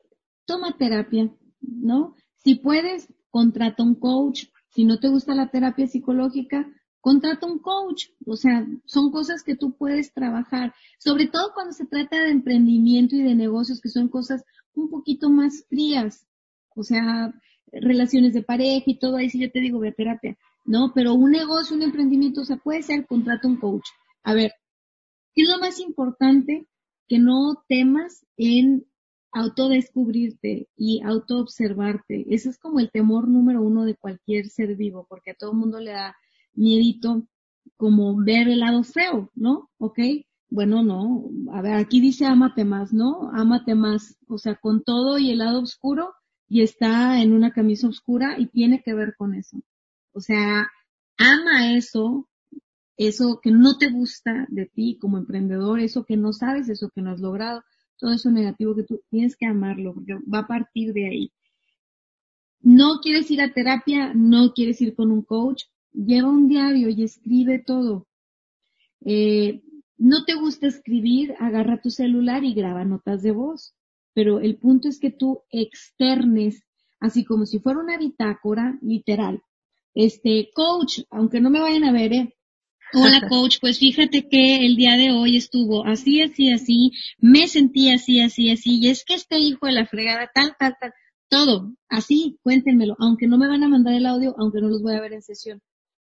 toma terapia, ¿no? Si puedes, contrata un coach. Si no te gusta la terapia psicológica, contrata un coach. O sea, son cosas que tú puedes trabajar, sobre todo cuando se trata de emprendimiento y de negocios, que son cosas un poquito más frías, o sea, relaciones de pareja y todo, ahí sí yo te digo, ve terapia, ¿no? Pero un negocio, un emprendimiento, o sea, puede ser, contrato un coach. A ver, ¿qué es lo más importante? Que no temas en autodescubrirte y autoobservarte. Ese es como el temor número uno de cualquier ser vivo, porque a todo el mundo le da miedito como ver el lado feo, ¿no? ¿Ok? Bueno, no, a ver, aquí dice ámate más, ¿no? Ámate más, o sea, con todo y el lado oscuro y está en una camisa oscura y tiene que ver con eso. O sea, ama eso, eso que no te gusta de ti como emprendedor, eso que no sabes, eso que no has logrado, todo eso negativo que tú tienes que amarlo, porque va a partir de ahí. No quieres ir a terapia, no quieres ir con un coach, lleva un diario y escribe todo. Eh, no te gusta escribir, agarra tu celular y graba notas de voz. Pero el punto es que tú externes, así como si fuera una bitácora, literal. Este, coach, aunque no me vayan a ver, ¿eh? Hola (laughs) coach, pues fíjate que el día de hoy estuvo así, así, así, me sentí así, así, así, y es que este hijo de la fregada, tal, tal, tal, todo, así, cuéntenmelo, aunque no me van a mandar el audio, aunque no los voy a ver en sesión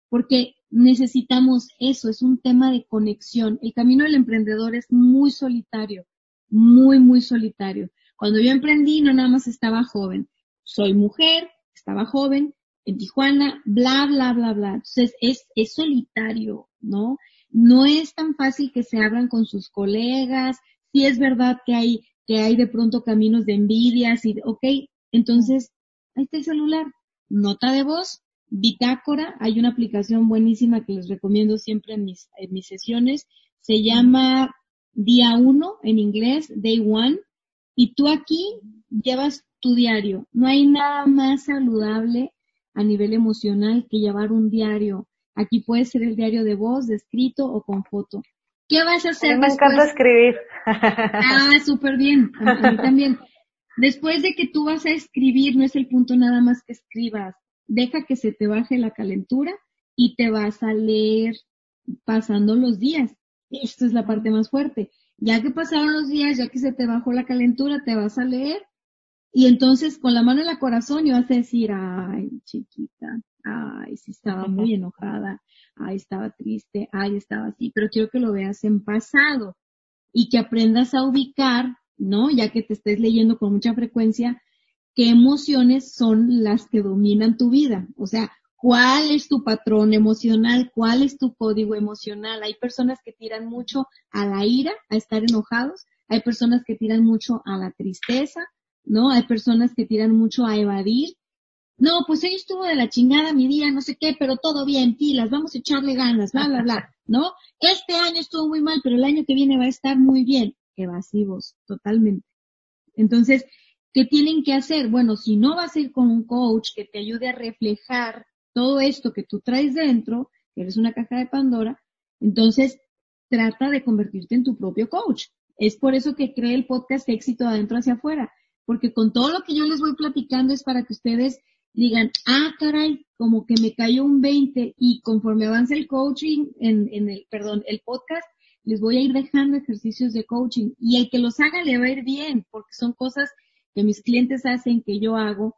porque necesitamos eso, es un tema de conexión. El camino del emprendedor es muy solitario, muy, muy solitario. Cuando yo emprendí, no nada más estaba joven. Soy mujer, estaba joven, en Tijuana, bla, bla, bla, bla. Entonces, es, es solitario, ¿no? No es tan fácil que se abran con sus colegas. Sí es verdad que hay, que hay de pronto caminos de envidias y, ok, entonces, ahí está el celular. Nota de voz, Bitácora, hay una aplicación buenísima que les recomiendo siempre en mis, en mis sesiones, se llama Día 1 en inglés, Day One, y tú aquí llevas tu diario. No hay nada más saludable a nivel emocional que llevar un diario. Aquí puede ser el diario de voz, de escrito o con foto. ¿Qué vas a hacer? A mí me encanta escribir. Ah, súper bien. A mí también. Después de que tú vas a escribir, no es el punto nada más que escribas deja que se te baje la calentura y te vas a leer pasando los días. Esta es la parte más fuerte. Ya que pasaron los días, ya que se te bajó la calentura, te vas a leer Y entonces con la mano en el corazón y vas a decir, ay, chiquita, ay, sí estaba muy enojada, ay, estaba triste, ay, estaba así, pero quiero que lo veas en pasado y que aprendas a ubicar, ¿no? Ya que te estés leyendo con mucha frecuencia, qué emociones son las que dominan tu vida. O sea, cuál es tu patrón emocional, cuál es tu código emocional. Hay personas que tiran mucho a la ira, a estar enojados, hay personas que tiran mucho a la tristeza, ¿no? Hay personas que tiran mucho a evadir. No, pues hoy estuvo de la chingada mi día, no sé qué, pero todo bien, pilas, vamos a echarle ganas, bla, bla, bla, ¿no? Este año estuvo muy mal, pero el año que viene va a estar muy bien. Evasivos, totalmente. Entonces, ¿qué tienen que hacer? Bueno, si no vas a ir con un coach que te ayude a reflejar todo esto que tú traes dentro, que eres una caja de Pandora, entonces trata de convertirte en tu propio coach. Es por eso que cree el podcast Éxito adentro hacia afuera, porque con todo lo que yo les voy platicando es para que ustedes digan, ah, caray, como que me cayó un 20 y conforme avanza el coaching, en, en el, perdón, el podcast, les voy a ir dejando ejercicios de coaching y el que los haga le va a ir bien, porque son cosas que mis clientes hacen, que yo hago.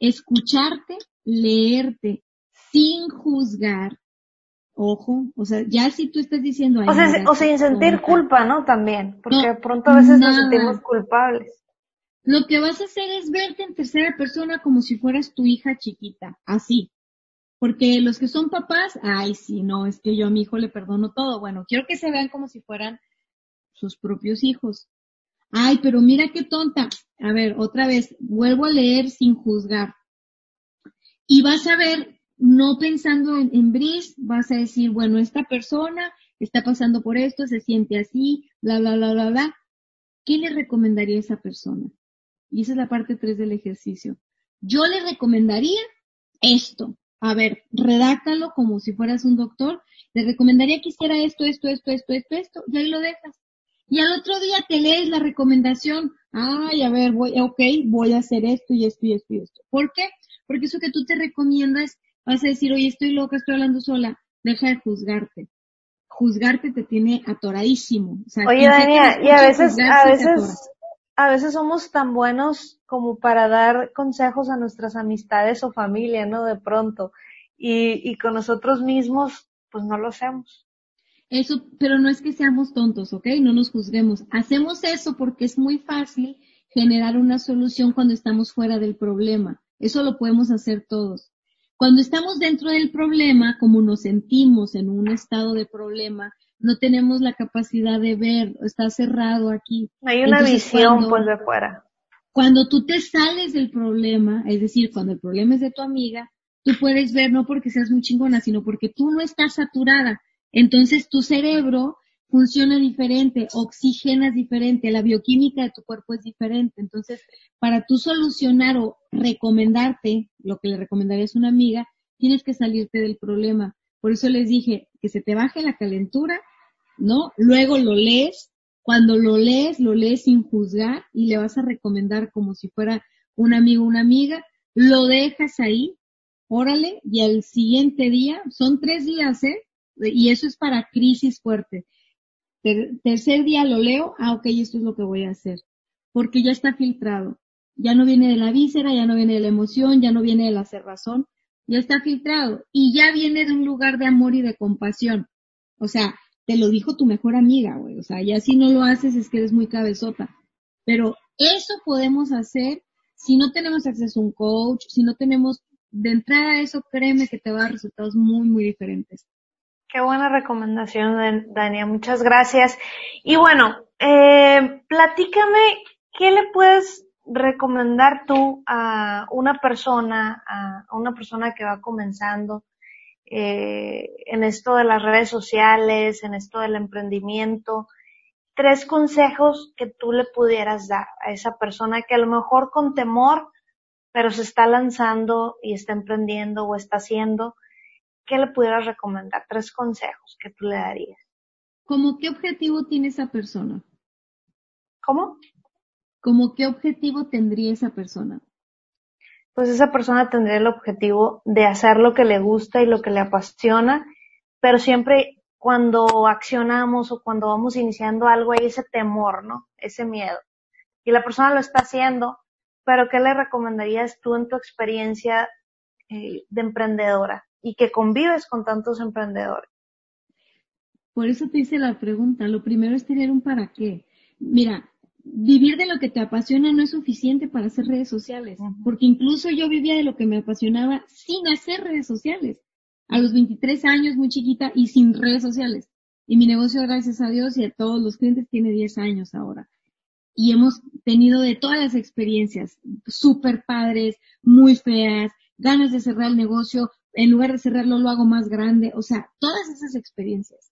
Escucharte leerte sin juzgar. Ojo, o sea, ya si tú estás diciendo... O sea, o sin sentir culpa, ¿no? También, porque de pronto a veces nos sentimos culpables. Lo que vas a hacer es verte en tercera persona como si fueras tu hija chiquita, así. Porque los que son papás, ay, sí, no, es que yo a mi hijo le perdono todo. Bueno, quiero que se vean como si fueran sus propios hijos. Ay, pero mira qué tonta. A ver, otra vez, vuelvo a leer sin juzgar. Y vas a ver, no pensando en, en Brice, vas a decir, bueno, esta persona está pasando por esto, se siente así, bla, bla, bla, bla, bla. ¿Qué le recomendaría a esa persona? Y esa es la parte 3 del ejercicio. Yo le recomendaría esto. A ver, redáctalo como si fueras un doctor. Le recomendaría que hiciera esto, esto, esto, esto, esto, esto, y ahí lo dejas. Y al otro día te lees la recomendación. Ay, a ver, voy, ok, voy a hacer esto y esto y esto y esto. ¿Por qué? Porque eso que tú te recomiendas, vas a decir, oye, estoy loca, estoy hablando sola, deja de juzgarte. Juzgarte te tiene atoradísimo. oye, Dania, y a veces, a veces, a veces somos tan buenos como para dar consejos a nuestras amistades o familia, ¿no? De pronto. Y, y con nosotros mismos, pues no lo hacemos. Eso, pero no es que seamos tontos, ¿ok? No nos juzguemos. Hacemos eso porque es muy fácil generar una solución cuando estamos fuera del problema. Eso lo podemos hacer todos. Cuando estamos dentro del problema, como nos sentimos en un estado de problema, no tenemos la capacidad de ver, está cerrado aquí. Hay una visión pues de fuera. Cuando tú te sales del problema, es decir, cuando el problema es de tu amiga, tú puedes ver no porque seas muy chingona, sino porque tú no estás saturada. Entonces tu cerebro funciona diferente, oxigenas diferente, la bioquímica de tu cuerpo es diferente. Entonces, para tú solucionar o recomendarte lo que le recomendarías a una amiga, tienes que salirte del problema. Por eso les dije que se te baje la calentura, ¿no? Luego lo lees. Cuando lo lees, lo lees sin juzgar y le vas a recomendar como si fuera un amigo o una amiga. Lo dejas ahí, órale, y al siguiente día, son tres días, ¿eh? Y eso es para crisis fuerte tercer día lo leo, ah, ok, esto es lo que voy a hacer, porque ya está filtrado. Ya no viene de la víscera, ya no viene de la emoción, ya no viene de la cerrazón, ya está filtrado y ya viene de un lugar de amor y de compasión. O sea, te lo dijo tu mejor amiga, güey. O sea, ya si no lo haces es que eres muy cabezota. Pero eso podemos hacer si no tenemos acceso a un coach, si no tenemos de entrada eso, créeme que te va a dar resultados muy, muy diferentes. Qué buena recomendación, Dania. Muchas gracias. Y bueno, eh, platícame, ¿qué le puedes recomendar tú a una persona, a, una persona que va comenzando eh, en esto de las redes sociales, en esto del emprendimiento? Tres consejos que tú le pudieras dar a esa persona que a lo mejor con temor, pero se está lanzando y está emprendiendo o está haciendo ¿qué le pudieras recomendar? Tres consejos que tú le darías. ¿Cómo qué objetivo tiene esa persona? ¿Cómo? ¿Cómo qué objetivo tendría esa persona? Pues esa persona tendría el objetivo de hacer lo que le gusta y lo que le apasiona, pero siempre cuando accionamos o cuando vamos iniciando algo hay ese temor, ¿no? Ese miedo. Y la persona lo está haciendo, pero ¿qué le recomendarías tú en tu experiencia eh, de emprendedora y que convives con tantos emprendedores? Por eso te hice la pregunta. Lo primero es tener un para qué. Mira, vivir de lo que te apasiona no es suficiente para hacer redes sociales, porque incluso yo vivía de lo que me apasionaba sin hacer redes sociales. A los 23 años, muy chiquita y sin redes sociales. Y mi negocio, gracias a Dios y a todos los clientes, tiene 10 años ahora. Y hemos tenido de todas las experiencias, súper padres, muy feas, ganas de cerrar el negocio, en lugar de cerrarlo lo hago más grande, o sea, todas esas experiencias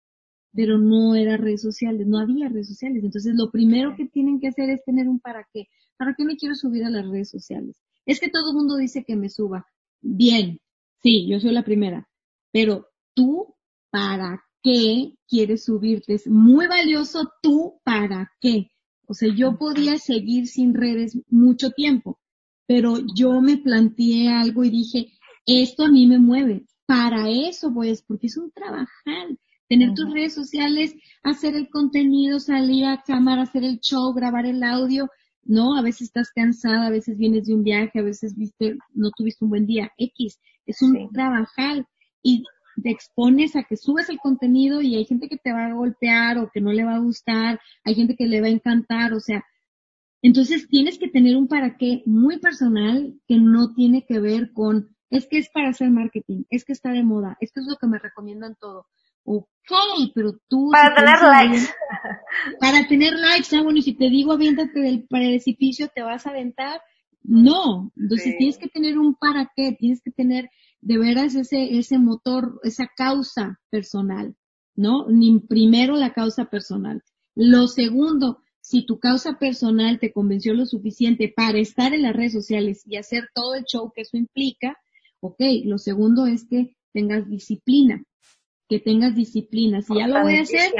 pero no era redes sociales, no había redes sociales. Entonces, lo primero que tienen que hacer es tener un para qué. ¿Para qué me quiero subir a las redes sociales? Es que todo el mundo dice que me suba. Bien, sí, yo soy la primera, pero tú, ¿para qué quieres subirte? Es muy valioso tú, ¿para qué? O sea, yo podía seguir sin redes mucho tiempo, pero yo me planteé algo y dije, esto a mí me mueve. Para eso pues, porque es un trabajar tener tus redes sociales, hacer el contenido, salir a cámara, hacer el show, grabar el audio, ¿no? A veces estás cansada, a veces vienes de un viaje, a veces viste, no tuviste un buen día, X, es un trabajar y te expones a que subes el contenido y hay gente que te va a golpear o que no le va a gustar, hay gente que le va a encantar, o sea, entonces tienes que tener un para qué muy personal que no tiene que ver con, es que es para hacer marketing, es que está de moda, esto es lo que me recomiendan todo. Ok, pero tú... Para tener likes. Para tener likes, ah, bueno, y si te digo aviéntate del precipicio, ¿te vas a aventar? No. Entonces tienes que tener un para qué, tienes que tener de veras ese, ese motor, esa causa personal, ¿no? Ni primero la causa personal. Lo segundo, si tu causa personal te convenció lo suficiente para estar en las redes sociales y hacer todo el show que eso implica, ok, lo segundo es que tengas disciplina que tengas disciplina. Si ya lo voy a hacer,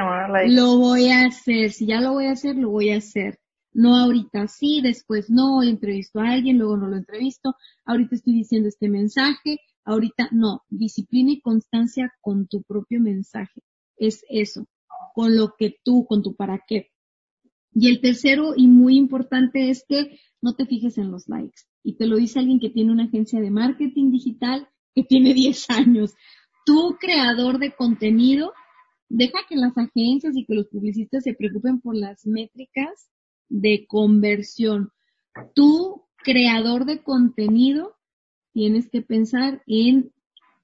lo voy a hacer. Si ya lo voy a hacer, lo voy a hacer. No ahorita sí, después no, entrevisto a alguien, luego no lo entrevisto, ahorita estoy diciendo este mensaje, ahorita no. Disciplina y constancia con tu propio mensaje. Es eso, con lo que tú, con tu para qué. Y el tercero y muy importante es que no te fijes en los likes. Y te lo dice alguien que tiene una agencia de marketing digital que tiene 10 años tú, creador de contenido, deja que las agencias y que los publicistas se preocupen por las métricas de conversión. Tú, creador de contenido, tienes que pensar en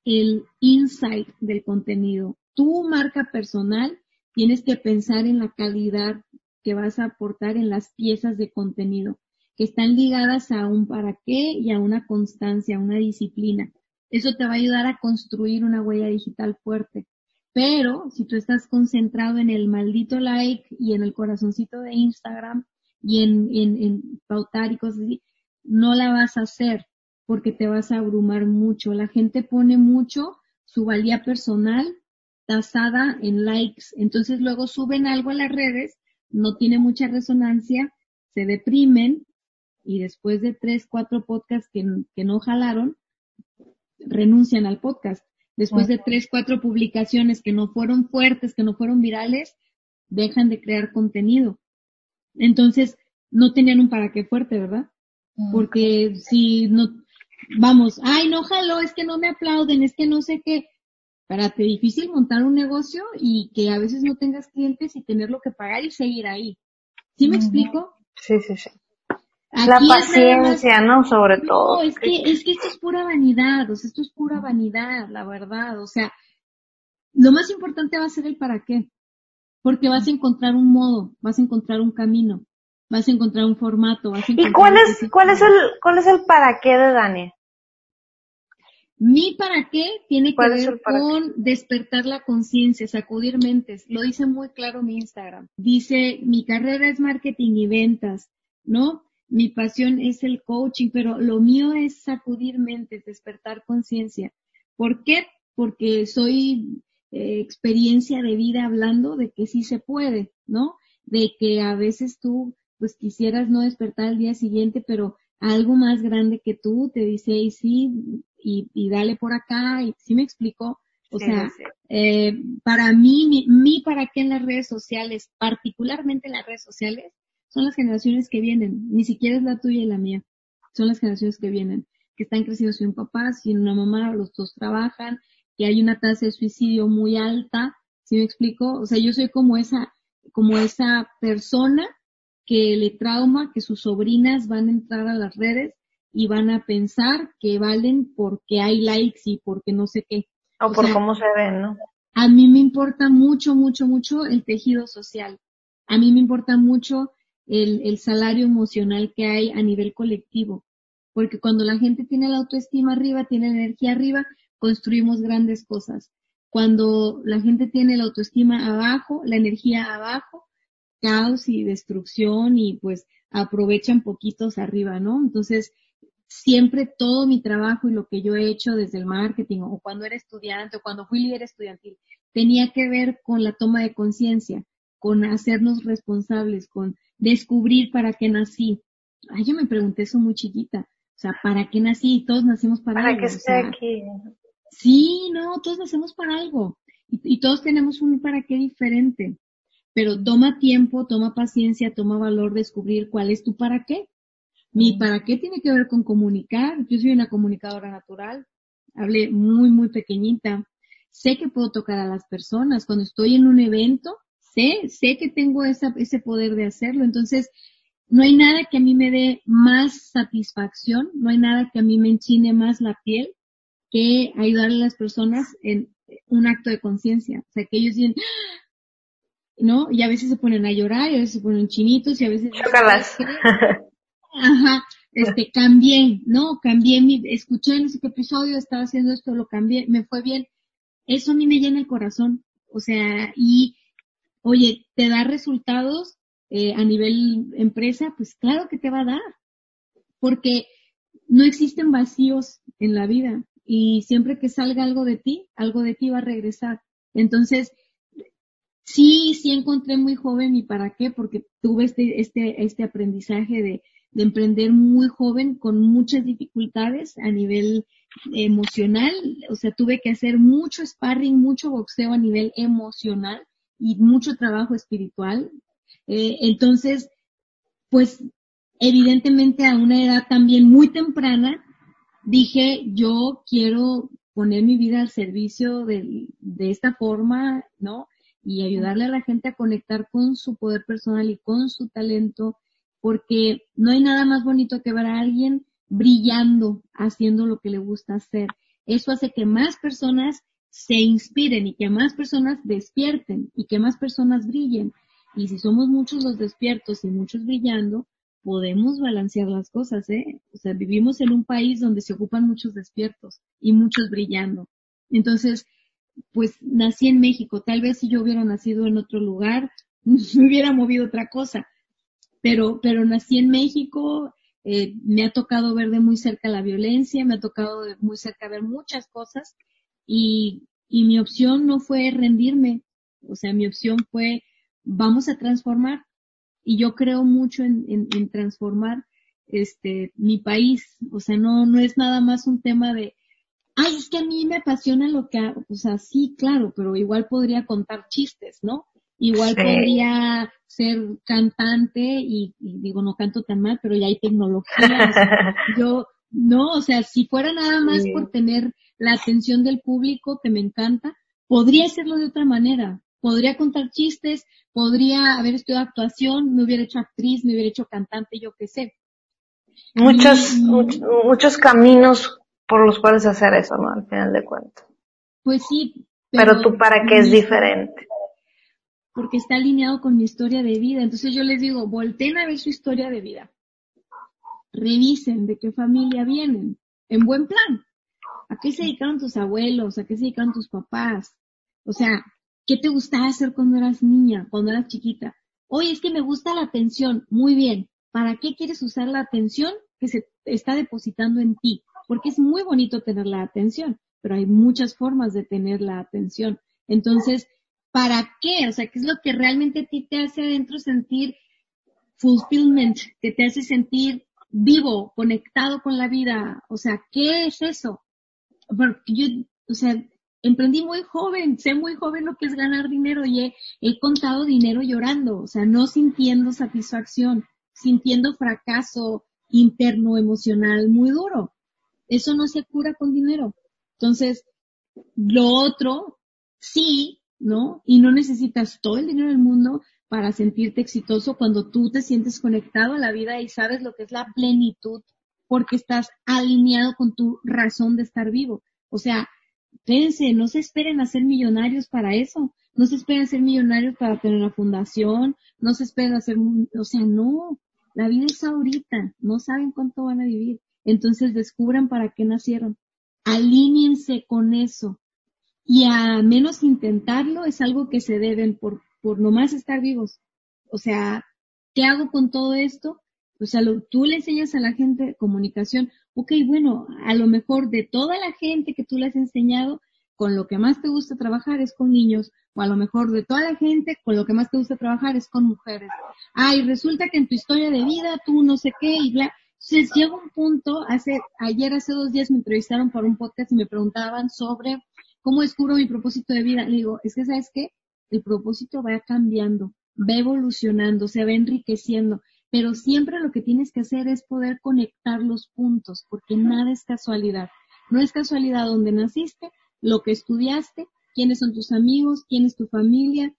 el insight del contenido. Tu marca personal, tienes que pensar en la calidad que vas a aportar en las piezas de contenido, que están ligadas a un para qué y a una constancia, a una disciplina. Eso te va a ayudar a construir una huella digital fuerte. Pero si tú estás concentrado en el maldito like y en el corazoncito de Instagram y en, en, en pautar y cosas así, no la vas a hacer porque te vas a abrumar mucho. La gente pone mucho su valía personal tasada en likes. Entonces luego suben algo a las redes, no tiene mucha resonancia, se deprimen y después de tres, cuatro podcasts que, que no jalaron, renuncian al podcast. Después de tres, cuatro publicaciones que no fueron fuertes, que no fueron virales, dejan de crear contenido. Entonces, no tenían un para qué fuerte, ¿verdad? Porque si no, vamos, ay, no jalo, es que no me aplauden, es que no sé qué. Para ti difícil montar un negocio y que a veces no tengas clientes y tenerlo que pagar y seguir ahí. ¿Sí me explico? Sí, sí, sí la paciencia, ¿no? Sobre todo. No, es que, es que esto es pura vanidad, o sea, esto es pura vanidad, la verdad. O sea, lo más importante va a ser el para qué. Porque vas a encontrar un modo, vas a encontrar un camino, vas a encontrar un formato, vas a encontrar ¿Y cuál es, cuál es el, cuál es el para qué de Dani? Mi para qué tiene que ver con despertar la conciencia, sacudir mentes. Lo dice muy claro mi Instagram. Dice, mi carrera es marketing y ventas, ¿no? Mi pasión es el coaching, pero lo mío es sacudir mentes, despertar conciencia. ¿Por qué? Porque soy eh, experiencia de vida hablando de que sí se puede, ¿no? De que a veces tú pues quisieras no despertar al día siguiente, pero algo más grande que tú te dice, y sí, y, dale por acá, y sí me explico. O sea, Eh, para mí, mi, mi para qué en las redes sociales, particularmente en las redes sociales, son las generaciones que vienen, ni siquiera es la tuya y la mía. son las generaciones que vienen, que están creciendo sin un papá, sin una mamá, los dos trabajan, que hay una tasa de suicidio muy alta, ¿sí me explico? O sea, yo soy como esa, como esa persona que le trauma que sus sobrinas van a entrar a las redes y van a pensar que valen porque hay likes y porque no sé qué. O, por cómo se ven, ¿no? A mí me importa mucho, mucho, mucho el tejido social. A mí me importa mucho el, salario emocional que hay a nivel colectivo. Porque cuando la gente tiene la autoestima arriba, tiene energía arriba, construimos grandes cosas. Cuando la gente tiene la autoestima abajo, la energía abajo, caos y destrucción y pues aprovechan poquitos arriba, ¿no? Entonces, siempre todo mi trabajo y lo que yo he hecho desde el marketing o cuando era estudiante o cuando fui líder estudiantil tenía que ver con la toma de conciencia, con hacernos responsables, con descubrir para qué nací. Ay, yo me pregunté eso muy chiquita. O sea, ¿para qué nací? Todos nacimos para, algo. Para que esté aquí. Sí, no, todos nacemos para algo. Y, y, todos tenemos un para qué diferente. Pero toma tiempo, toma paciencia, toma valor descubrir cuál es tu para qué. Mi para qué tiene que ver con comunicar. Yo soy una comunicadora natural. Hablé muy, muy pequeñita. Sé que puedo tocar a las personas. Cuando estoy en un evento, sé, sé que tengo esa, ese poder de hacerlo. Entonces, no hay nada que a mí me dé más satisfacción, no hay nada que a mí me enchine más la piel que ayudarle a las personas en un acto de conciencia. O sea, que ellos dicen, ¿no? Y a veces se ponen a llorar, y a veces se ponen chinitos, y a veces... Ajá, este, cambié, ¿no? Cambié mi, escuché en ese episodio, estaba haciendo esto, lo cambié, me fue bien. Eso a mí me llena el corazón. O sea, y, oye, te da resultados eh, a nivel empresa, pues claro que te va a dar. Porque no existen vacíos en la vida y siempre que salga algo de ti, algo de ti va a regresar. Entonces, sí, sí encontré muy joven y para qué, porque tuve este, este, este aprendizaje de, de emprender muy joven con muchas dificultades a nivel emocional, o sea, tuve que hacer mucho sparring, mucho boxeo a nivel emocional y mucho trabajo espiritual. Eh, entonces, pues evidentemente a una edad también muy temprana, dije, yo quiero poner mi vida al servicio de, de esta forma, ¿no? Y ayudarle a la gente a conectar con su poder personal y con su talento porque no hay nada más bonito que ver a alguien brillando, haciendo lo que le gusta hacer. Eso hace que más personas se inspiren y que más personas despierten y que más personas brillen. Y si somos muchos los despiertos y muchos brillando, podemos balancear las cosas, ¿eh? O sea, vivimos en un país donde se ocupan muchos despiertos y muchos brillando. Entonces, pues nací en México. Tal vez si yo hubiera nacido en otro lugar, (laughs) me hubiera movido otra cosa pero, pero nací en México, eh, me ha tocado ver de muy cerca la violencia, me ha tocado de muy cerca ver muchas cosas y, y mi opción no fue rendirme, o sea, mi opción fue vamos a transformar y yo creo mucho en, en, en transformar este mi país, o sea, no, no es nada más un tema de ay, es que a mí me apasiona lo que hago, o sea, sí, claro, pero igual podría contar chistes, ¿no? Igual podría ser cantante y, digo, no canto tan mal, pero ya hay tecnología. (laughs) yo, no, o sea, si fuera nada más por tener la atención del público, que me encanta, podría hacerlo de otra manera. Podría contar chistes, podría haber estudiado actuación, me hubiera hecho actriz, me hubiera hecho cantante, yo qué sé. Muchos, muchos caminos por los cuales hacer eso, ¿no? Al final de cuentas. Pues sí. Pero, pero tú para qué es diferente porque está alineado con mi historia de vida. Entonces yo les digo, volteen a ver su historia de vida. Revisen de qué familia vienen, en buen plan. ¿A qué se dedicaron tus abuelos? ¿A qué se dedicaron tus papás? O sea, ¿qué te gustaba hacer cuando eras niña, cuando eras chiquita? Oye, es que me gusta la atención. Muy bien. ¿Para qué quieres usar la atención que se está depositando en ti? Porque es muy bonito tener la atención, pero hay muchas formas de tener la atención. Entonces, ¿para qué? O sea, ¿qué es lo que realmente a ti te hace adentro sentir fulfillment, que te hace sentir vivo, conectado con la vida? O sea, ¿qué es eso? Porque yo, o sea, emprendí muy joven, sé muy joven lo que es ganar dinero y he, he contado dinero llorando, o sea, no sintiendo satisfacción, sintiendo fracaso, interno emocional muy duro. Eso no se cura con dinero. Entonces, lo otro, sí, ¿no? Y no necesitas todo el dinero del mundo para sentirte exitoso cuando tú te sientes conectado a la vida y sabes lo que es la plenitud porque estás alineado con tu razón de estar vivo. O sea, fíjense, no se esperen a ser millonarios para eso. No se esperen a ser millonarios para tener una fundación. No se esperen a ser, o sea, no. La vida es ahorita. No saben cuánto van a vivir. Entonces descubran para qué nacieron. Alíñense con eso. Y a menos intentarlo es algo que se deben por, por nomás estar vivos. O sea, ¿qué hago con todo esto? O sea, tú le enseñas a la gente comunicación. Ok, bueno, a lo mejor de toda la gente que tú le has enseñado, con lo que más te gusta trabajar es con niños, o a lo mejor de toda la gente, con lo que más te gusta trabajar es con mujeres. Ah, y resulta que en tu historia de vida tú no sé qué y bla. Entonces llega un punto, hace, ayer hace dos días me entrevistaron para un podcast y me preguntaban sobre cómo descubro mi propósito de vida. Le digo, es que sabes qué, el propósito va cambiando, va evolucionando, se va enriqueciendo, pero siempre lo que tienes que hacer es poder conectar los puntos, porque nada es casualidad. No es casualidad donde naciste, lo que estudiaste, quiénes son tus amigos, quién es tu familia,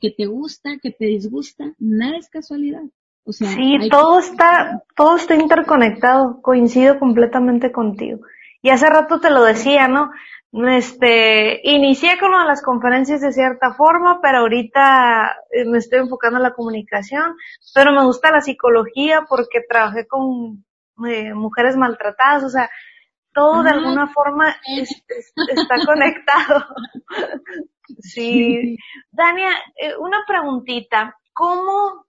que te gusta, que te disgusta, nada es casualidad. O sea, sí, todo está, todo está interconectado, coincido completamente contigo. Y hace rato te lo decía, ¿no? Este, inicié con las conferencias de cierta forma, pero ahorita eh, me estoy enfocando en la comunicación, pero me gusta la psicología porque trabajé con eh, mujeres maltratadas, o sea, todo de alguna forma está (laughs) conectado. sí. (laughs) Dania, eh, una preguntita. ¿Cómo,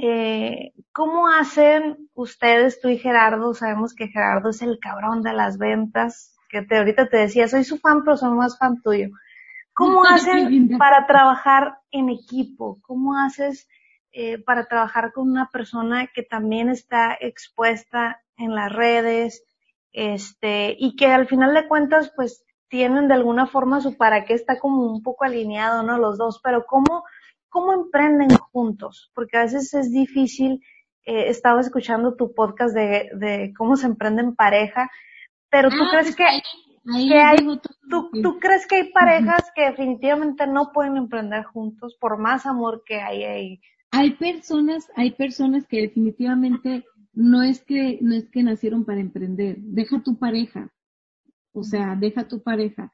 eh, cómo hacen ustedes, tú y Gerardo? Sabemos que Gerardo es el cabrón de las ventas, que te, ahorita te decía, soy su fan, pero soy más fan tuyo. ¿Cómo (laughs) hacen para trabajar en equipo? ¿Cómo haces eh, para trabajar con una persona que también está expuesta en las redes, este, y que al final de cuentas, pues, tienen de alguna forma su para qué está como un poco alineado, ¿no? Los dos, pero ¿cómo, cómo emprenden juntos? Porque a veces es difícil, eh, estaba escuchando tu podcast de, de cómo se emprende en pareja, pero tú ah, crees pues que, hay, tú, tú crees que hay parejas que definitivamente no pueden emprender juntos por más amor que hay ahí. Hay personas, hay personas que definitivamente no es que, no es que nacieron para emprender, deja tu pareja, o sea, deja tu pareja.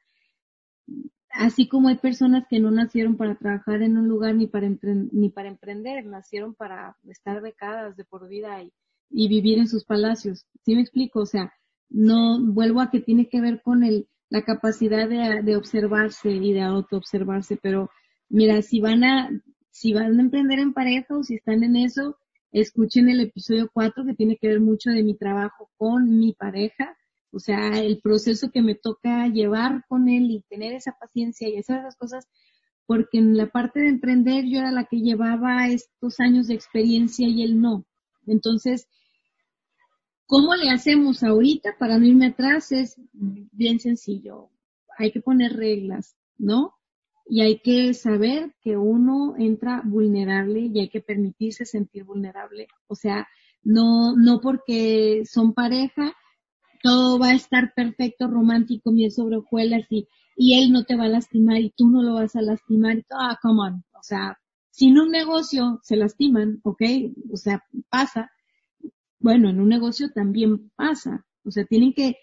Así como hay personas que no nacieron para trabajar en un lugar ni para, ni para emprender, nacieron para estar becadas de por vida y, y vivir en sus palacios. ¿Sí me explico? O sea, no, vuelvo a que tiene que ver con el, la capacidad de, de observarse y de autoobservarse, pero mira, si van a, si van a emprender en pareja o si están en eso, escuchen el episodio 4 que tiene que ver mucho de mi trabajo con mi pareja, o sea, el proceso que me toca llevar con él y tener esa paciencia y hacer esas cosas, porque en la parte de emprender yo era la que llevaba estos años de experiencia y él no. Entonces, ¿cómo le hacemos ahorita para no irme atrás? Es bien sencillo. Hay que poner reglas, ¿no? y hay que saber que uno entra vulnerable y hay que permitirse sentir vulnerable. O sea, no, no porque son pareja, todo va a estar perfecto, romántico, miel sobre hojuelas y, y él no te va a lastimar y tú no lo vas a lastimar y ah, come on. O sea, sin un negocio se lastiman, ¿ok? O sea, pasa. Bueno, en un negocio también pasa. O sea, tienen que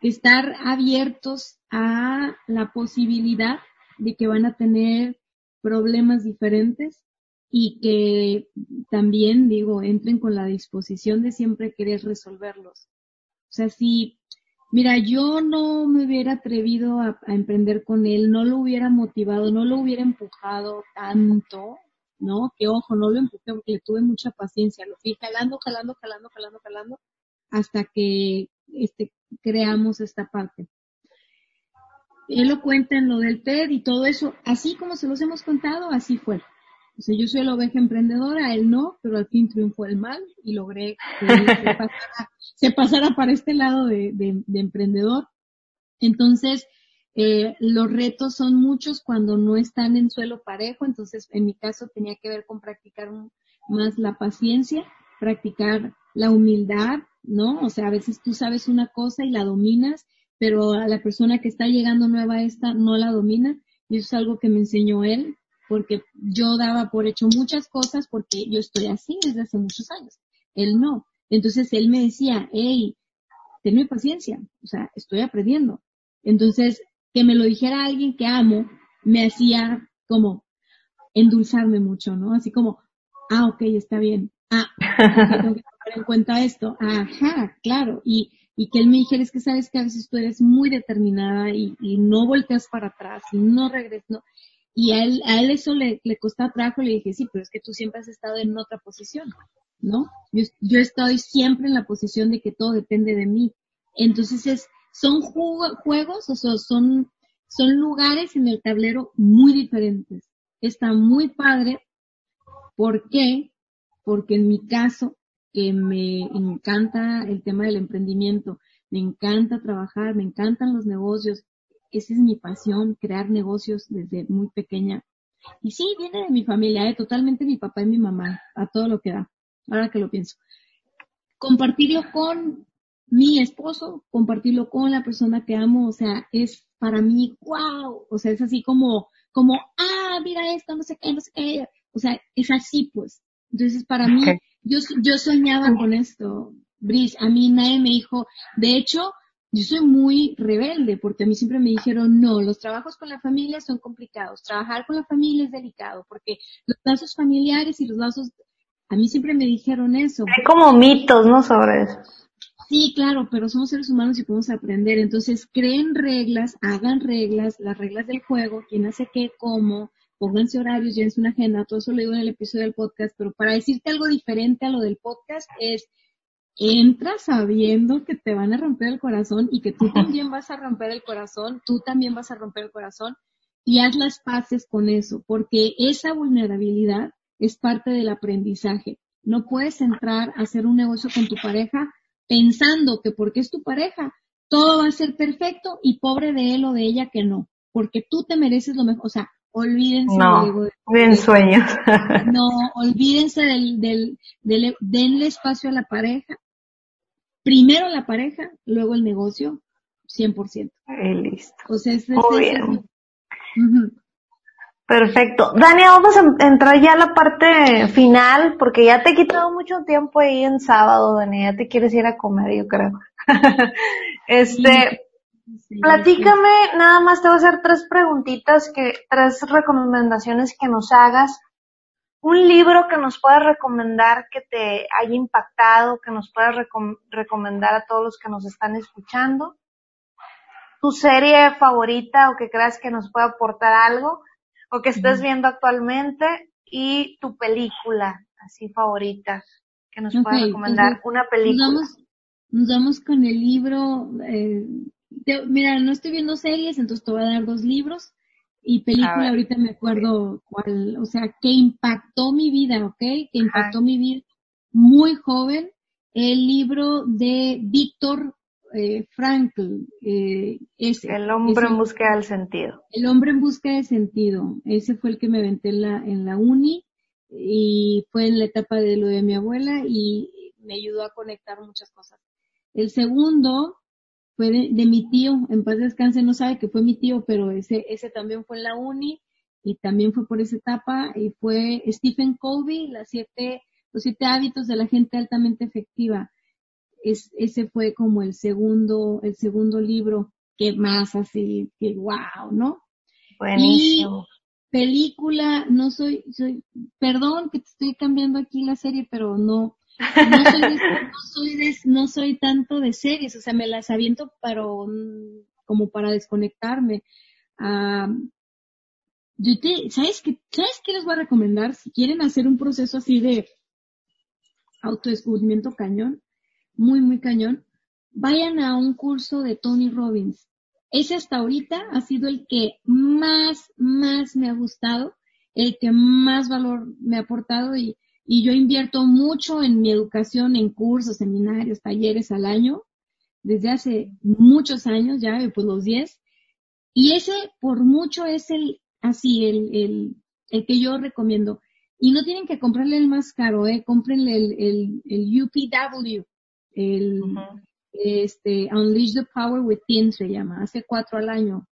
estar abiertos a la posibilidad de que van a tener problemas diferentes y que también, digo, entren con la disposición de siempre querer resolverlos. O sea, si, mira, yo no me hubiera atrevido a, emprender con él, no lo hubiera motivado, no lo hubiera empujado tanto, ¿no? Que ojo, no lo empujé porque le tuve mucha paciencia, lo fui jalando, jalando, jalando, jalando, jalando, hasta que este, creamos esta parte él lo cuenta en lo del TED y todo eso, así como se los hemos contado, así fue. O sea, yo soy la oveja emprendedora, él no, pero al fin triunfó el mal y logré que (laughs) se, pasara, para este lado de, emprendedor. Entonces, eh, los retos son muchos cuando no están en suelo parejo, entonces en mi caso tenía que ver con practicar más la paciencia practicar la humildad, ¿no? O sea, a veces tú sabes una cosa y la dominas, pero a la persona que está llegando nueva a esta no la domina. Y eso es algo que me enseñó él, porque yo daba por hecho muchas cosas porque yo estoy así desde hace muchos años. Él no. Entonces él me decía, hey, tenme paciencia, o sea, estoy aprendiendo. Entonces, que me lo dijera alguien que amo, me hacía como endulzarme mucho, ¿no? Así como, ah, ok, está bien. Ah, (laughs) tengo que tomar en cuenta esto. Ajá, claro. Y, y que él me dijera, es que sabes que a veces tú eres muy determinada y, no volteas para atrás y no regresas. Y a él, a él eso le, le costaba trabajo, le dije, sí, pero es que tú siempre has estado en otra posición, ¿no? Yo, yo estoy siempre en la posición de que todo depende de mí. Entonces es, son juegos, o sea, son, son lugares en el tablero muy diferentes. Está muy padre. ¿Por qué? Porque en mi caso, que me encanta el tema del emprendimiento, me encanta trabajar, me encantan los negocios, esa es mi pasión, crear negocios desde muy pequeña. Y sí, viene de mi familia, ¿eh? totalmente mi papá y mi mamá, a todo lo que da, ahora que lo pienso. Compartirlo con mi esposo, compartirlo con la persona que amo, o sea, es para mí, wow, o sea, es así como, como, ah, mira esto, no sé qué, no sé qué, o sea, es así pues. Entonces, para mí, yo, yo soñaba con esto, Brice, a mí nadie me dijo, de hecho, yo soy muy rebelde porque a mí siempre me dijeron, no, los trabajos con la familia son complicados, trabajar con la familia es delicado porque los lazos familiares y los lazos, a mí siempre me dijeron eso. Hay como mitos, ¿no? Sobre eso. Sí, claro, pero somos seres humanos y podemos aprender. Entonces, creen reglas, hagan reglas, las reglas del juego, quién hace qué, cómo, pónganse horarios, llévense una agenda, todo eso lo digo en el episodio del podcast, pero para decirte algo diferente a lo del podcast es, entra sabiendo que te van a romper el corazón y que tú también vas a romper el corazón, tú también vas a romper el corazón y haz las paces con eso, porque esa vulnerabilidad es parte del aprendizaje. No puedes entrar a hacer un negocio con tu pareja pensando que porque es tu pareja, todo va a ser perfecto y pobre de él o de ella que no, porque tú te mereces lo mejor, o sea, olvídense no, del sueños. no, (laughs) olvídense del, del, del, denle espacio a la pareja, primero la pareja, luego el negocio, 100%. Y listo. O sea, es, Perfecto. Dani, vamos a entrar ya a la parte final, porque ya te he quitado mucho tiempo ahí en sábado, Dani, ya te quieres ir a comer, yo creo. (laughs) este, platícame, nada más te voy a hacer tres preguntitas, que, tres recomendaciones que nos hagas. Un libro que nos puedas recomendar que te haya impactado, que nos puedas recomendar a todos los que nos están escuchando. Tu serie favorita o que creas que nos pueda aportar algo o que estés viendo actualmente y tu película así favorita que nos puedas recomendar, una película. Nos vamos, nos vamos con el libro, eh, mira, no estoy viendo series, entonces te voy a dar dos libros y película ahorita me acuerdo cuál, o sea, que impactó mi vida, ¿ok? Que impactó mi vida muy joven, el libro de Víctor eh, Frankl, eh, ese. El hombre en busca del sentido. El hombre en busca de sentido. Ese fue el que me aventé en la, en la uni y fue en la etapa de lo de mi abuela y me ayudó a conectar muchas cosas. El segundo fue de, mi tío, en paz descanse, no sabe que fue mi tío, pero ese, ese también fue en la uni y también fue por esa etapa y fue Stephen Covey, las siete, los siete hábitos de la gente altamente efectiva es, ese fue como el segundo, el segundo libro que más así, que wow, ¿no? Buenísimo. Y película, no soy, soy, perdón que te estoy cambiando aquí la serie, pero no, no soy, no soy, no soy tanto de series, o sea, me las aviento para, como para desconectarme. yo te, ¿sabes qué, ¿sabes qué les voy a recomendar? Si quieren hacer un proceso así de autodescubrimiento cañón, muy, muy cañón, vayan a un curso de Tony Robbins. Ese hasta ahorita ha sido el que más, más me ha gustado, el que más valor me ha aportado y, y yo invierto mucho en mi educación, en cursos, seminarios, talleres al año, desde hace muchos años, ya pues los 10. Y ese por mucho es el, así, el, el, el que yo recomiendo. Y no tienen que comprarle el más caro, eh, cómprenle el, el, el UPW, el, este, Unleash the Power Within se llama, hace cuatro al año.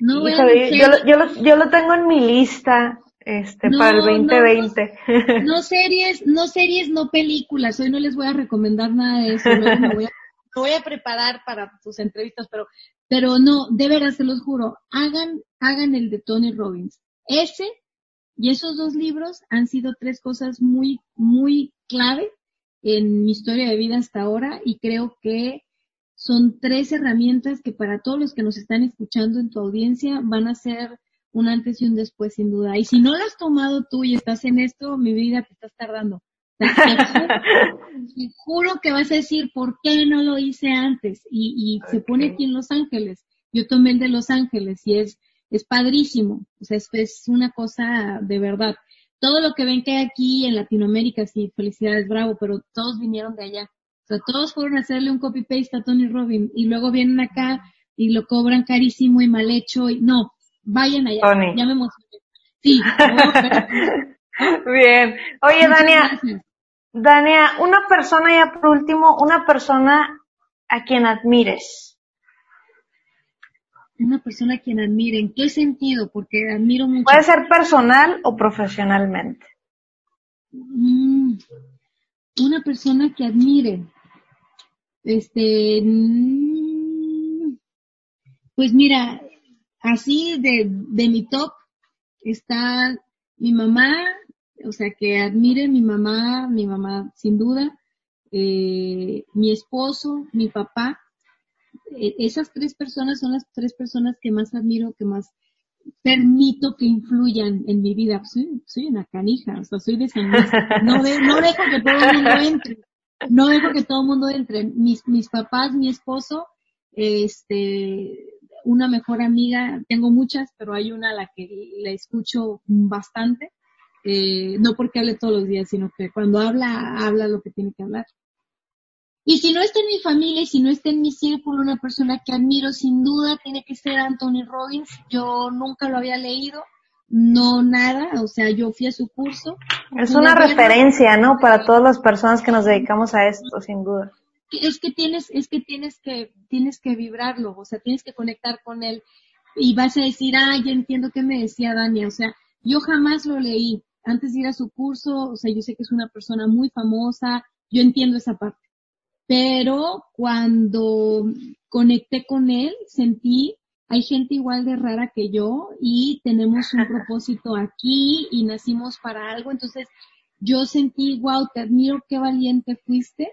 No yo, lo, yo, lo, yo lo tengo en mi lista este para el 2020. No, series, no series, no películas. Hoy no les voy a recomendar nada de eso. No, me, voy a, voy a, preparar para tus entrevistas, pero, pero no, de veras, se los juro, hagan, hagan el de Tony Robbins. Ese y esos dos libros han sido tres cosas muy, muy clave en mi historia de vida hasta ahora y creo que son tres herramientas que para todos los que nos están escuchando en tu audiencia van a ser un antes y un después sin duda. Y si no lo has tomado tú y estás en esto, mi vida te estás tardando. (laughs) Te juro, que vas a decir, ¿por qué no lo hice antes? Y, y se pone aquí en Los Ángeles. Yo tomé el de Los Ángeles y es, es padrísimo. O sea, es, es una cosa de verdad todo lo que ven que hay aquí en Latinoamérica, sí, felicidades, bravo, pero todos vinieron de allá. O sea, todos fueron a hacerle un copy-paste a Tony Robbins y luego vienen acá y lo cobran carísimo y mal hecho y no, vayan allá. Tony. Ya me emocioné. Sí. (laughs) Bien. Oye, Dania, Dania, una persona ya por último, una persona a quien admires una persona a quien admire. ¿En qué sentido? Porque admiro mucho. Puede ser personal o profesionalmente. Mm, una persona que admire. Este, mm, pues mira, así de, de mi top está mi mamá, o sea, que admire mi mamá, mi mamá sin duda, eh, mi esposo, mi papá, e, esas tres personas son las tres personas que más admiro, que más permito que influyan en mi vida. Soy, soy una canija, o sea, soy de San Luis. (laughs) No, no dejo que todo el mundo entre. No dejo que todo el mundo entre. Mis, mis papás, mi esposo, este, una mejor amiga, tengo muchas, pero hay una a la que la escucho bastante. Eh, no porque hable todos los días, sino que cuando habla, habla lo que tiene que hablar. Y si no está en mi familia y si no está en mi círculo, una persona que admiro sin duda tiene que ser Anthony Robbins. Yo nunca lo había leído, no nada, o sea, yo fui a su curso. Es una referencia, ¿no? Para todas las personas que nos dedicamos a esto, sin duda. Es que tienes, es que tienes que, tienes que vibrarlo, o sea, tienes que conectar con él y vas a decir, ah, ya entiendo qué me decía Dania, o sea, yo jamás lo leí. Antes de ir a su curso, o sea, yo sé que es una persona muy famosa, yo entiendo esa parte. Pero cuando conecté con él, sentí, hay gente igual de rara que yo y tenemos un (laughs) propósito aquí y nacimos para algo, entonces yo sentí, wow, te admiro, qué valiente fuiste,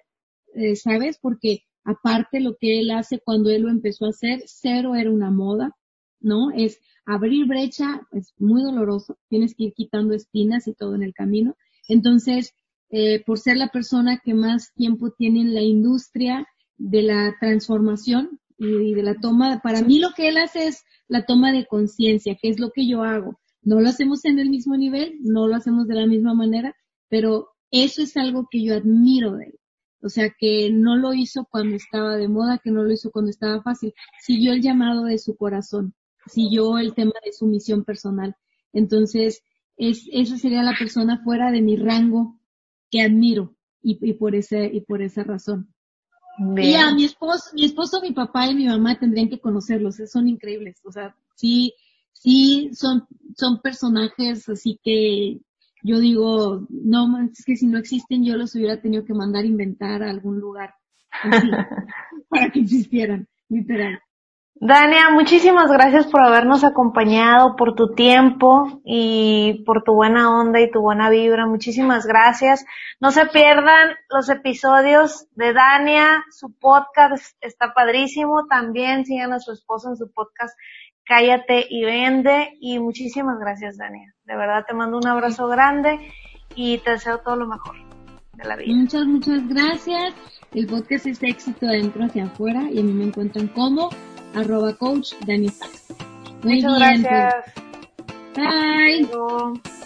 eh, ¿sabes? Porque aparte lo que él hace cuando él lo empezó a hacer, cero era una moda, ¿no? Es abrir brecha, es muy doloroso, tienes que ir quitando espinas y todo en el camino. Entonces, eh, por ser la persona que más tiempo tiene en la industria de la transformación y de la toma. Para mí lo que él hace es la toma de conciencia, que es lo que yo hago. No lo hacemos en el mismo nivel, no lo hacemos de la misma manera, pero eso es algo que yo admiro de él. O sea, que no lo hizo cuando estaba de moda, que no lo hizo cuando estaba fácil. Siguió el llamado de su corazón, siguió el tema de su misión personal. Entonces, es, esa sería la persona fuera de mi rango que admiro y, y por ese y por esa razón. Y a mi esposo, mi esposo, mi papá y mi mamá tendrían que conocerlos, son increíbles, o sea, sí, sí son, son personajes así que yo digo, no, es que si no existen yo los hubiera tenido que mandar a inventar a algún lugar (laughs) para que existieran, literal. Dania, muchísimas gracias por habernos acompañado, por tu tiempo y por tu buena onda y tu buena vibra. Muchísimas gracias. No se pierdan los episodios de Dania. Su podcast está padrísimo. También sigan a su esposo en su podcast Cállate y Vende. Y muchísimas gracias, Dania. De verdad te mando un abrazo grande y te deseo todo lo mejor de la vida. Muchas, muchas gracias. El podcast es éxito de adentro hacia afuera y a mí me encuentran como arroba coach Dani Muy Muchas bien, pues. gracias. Bye.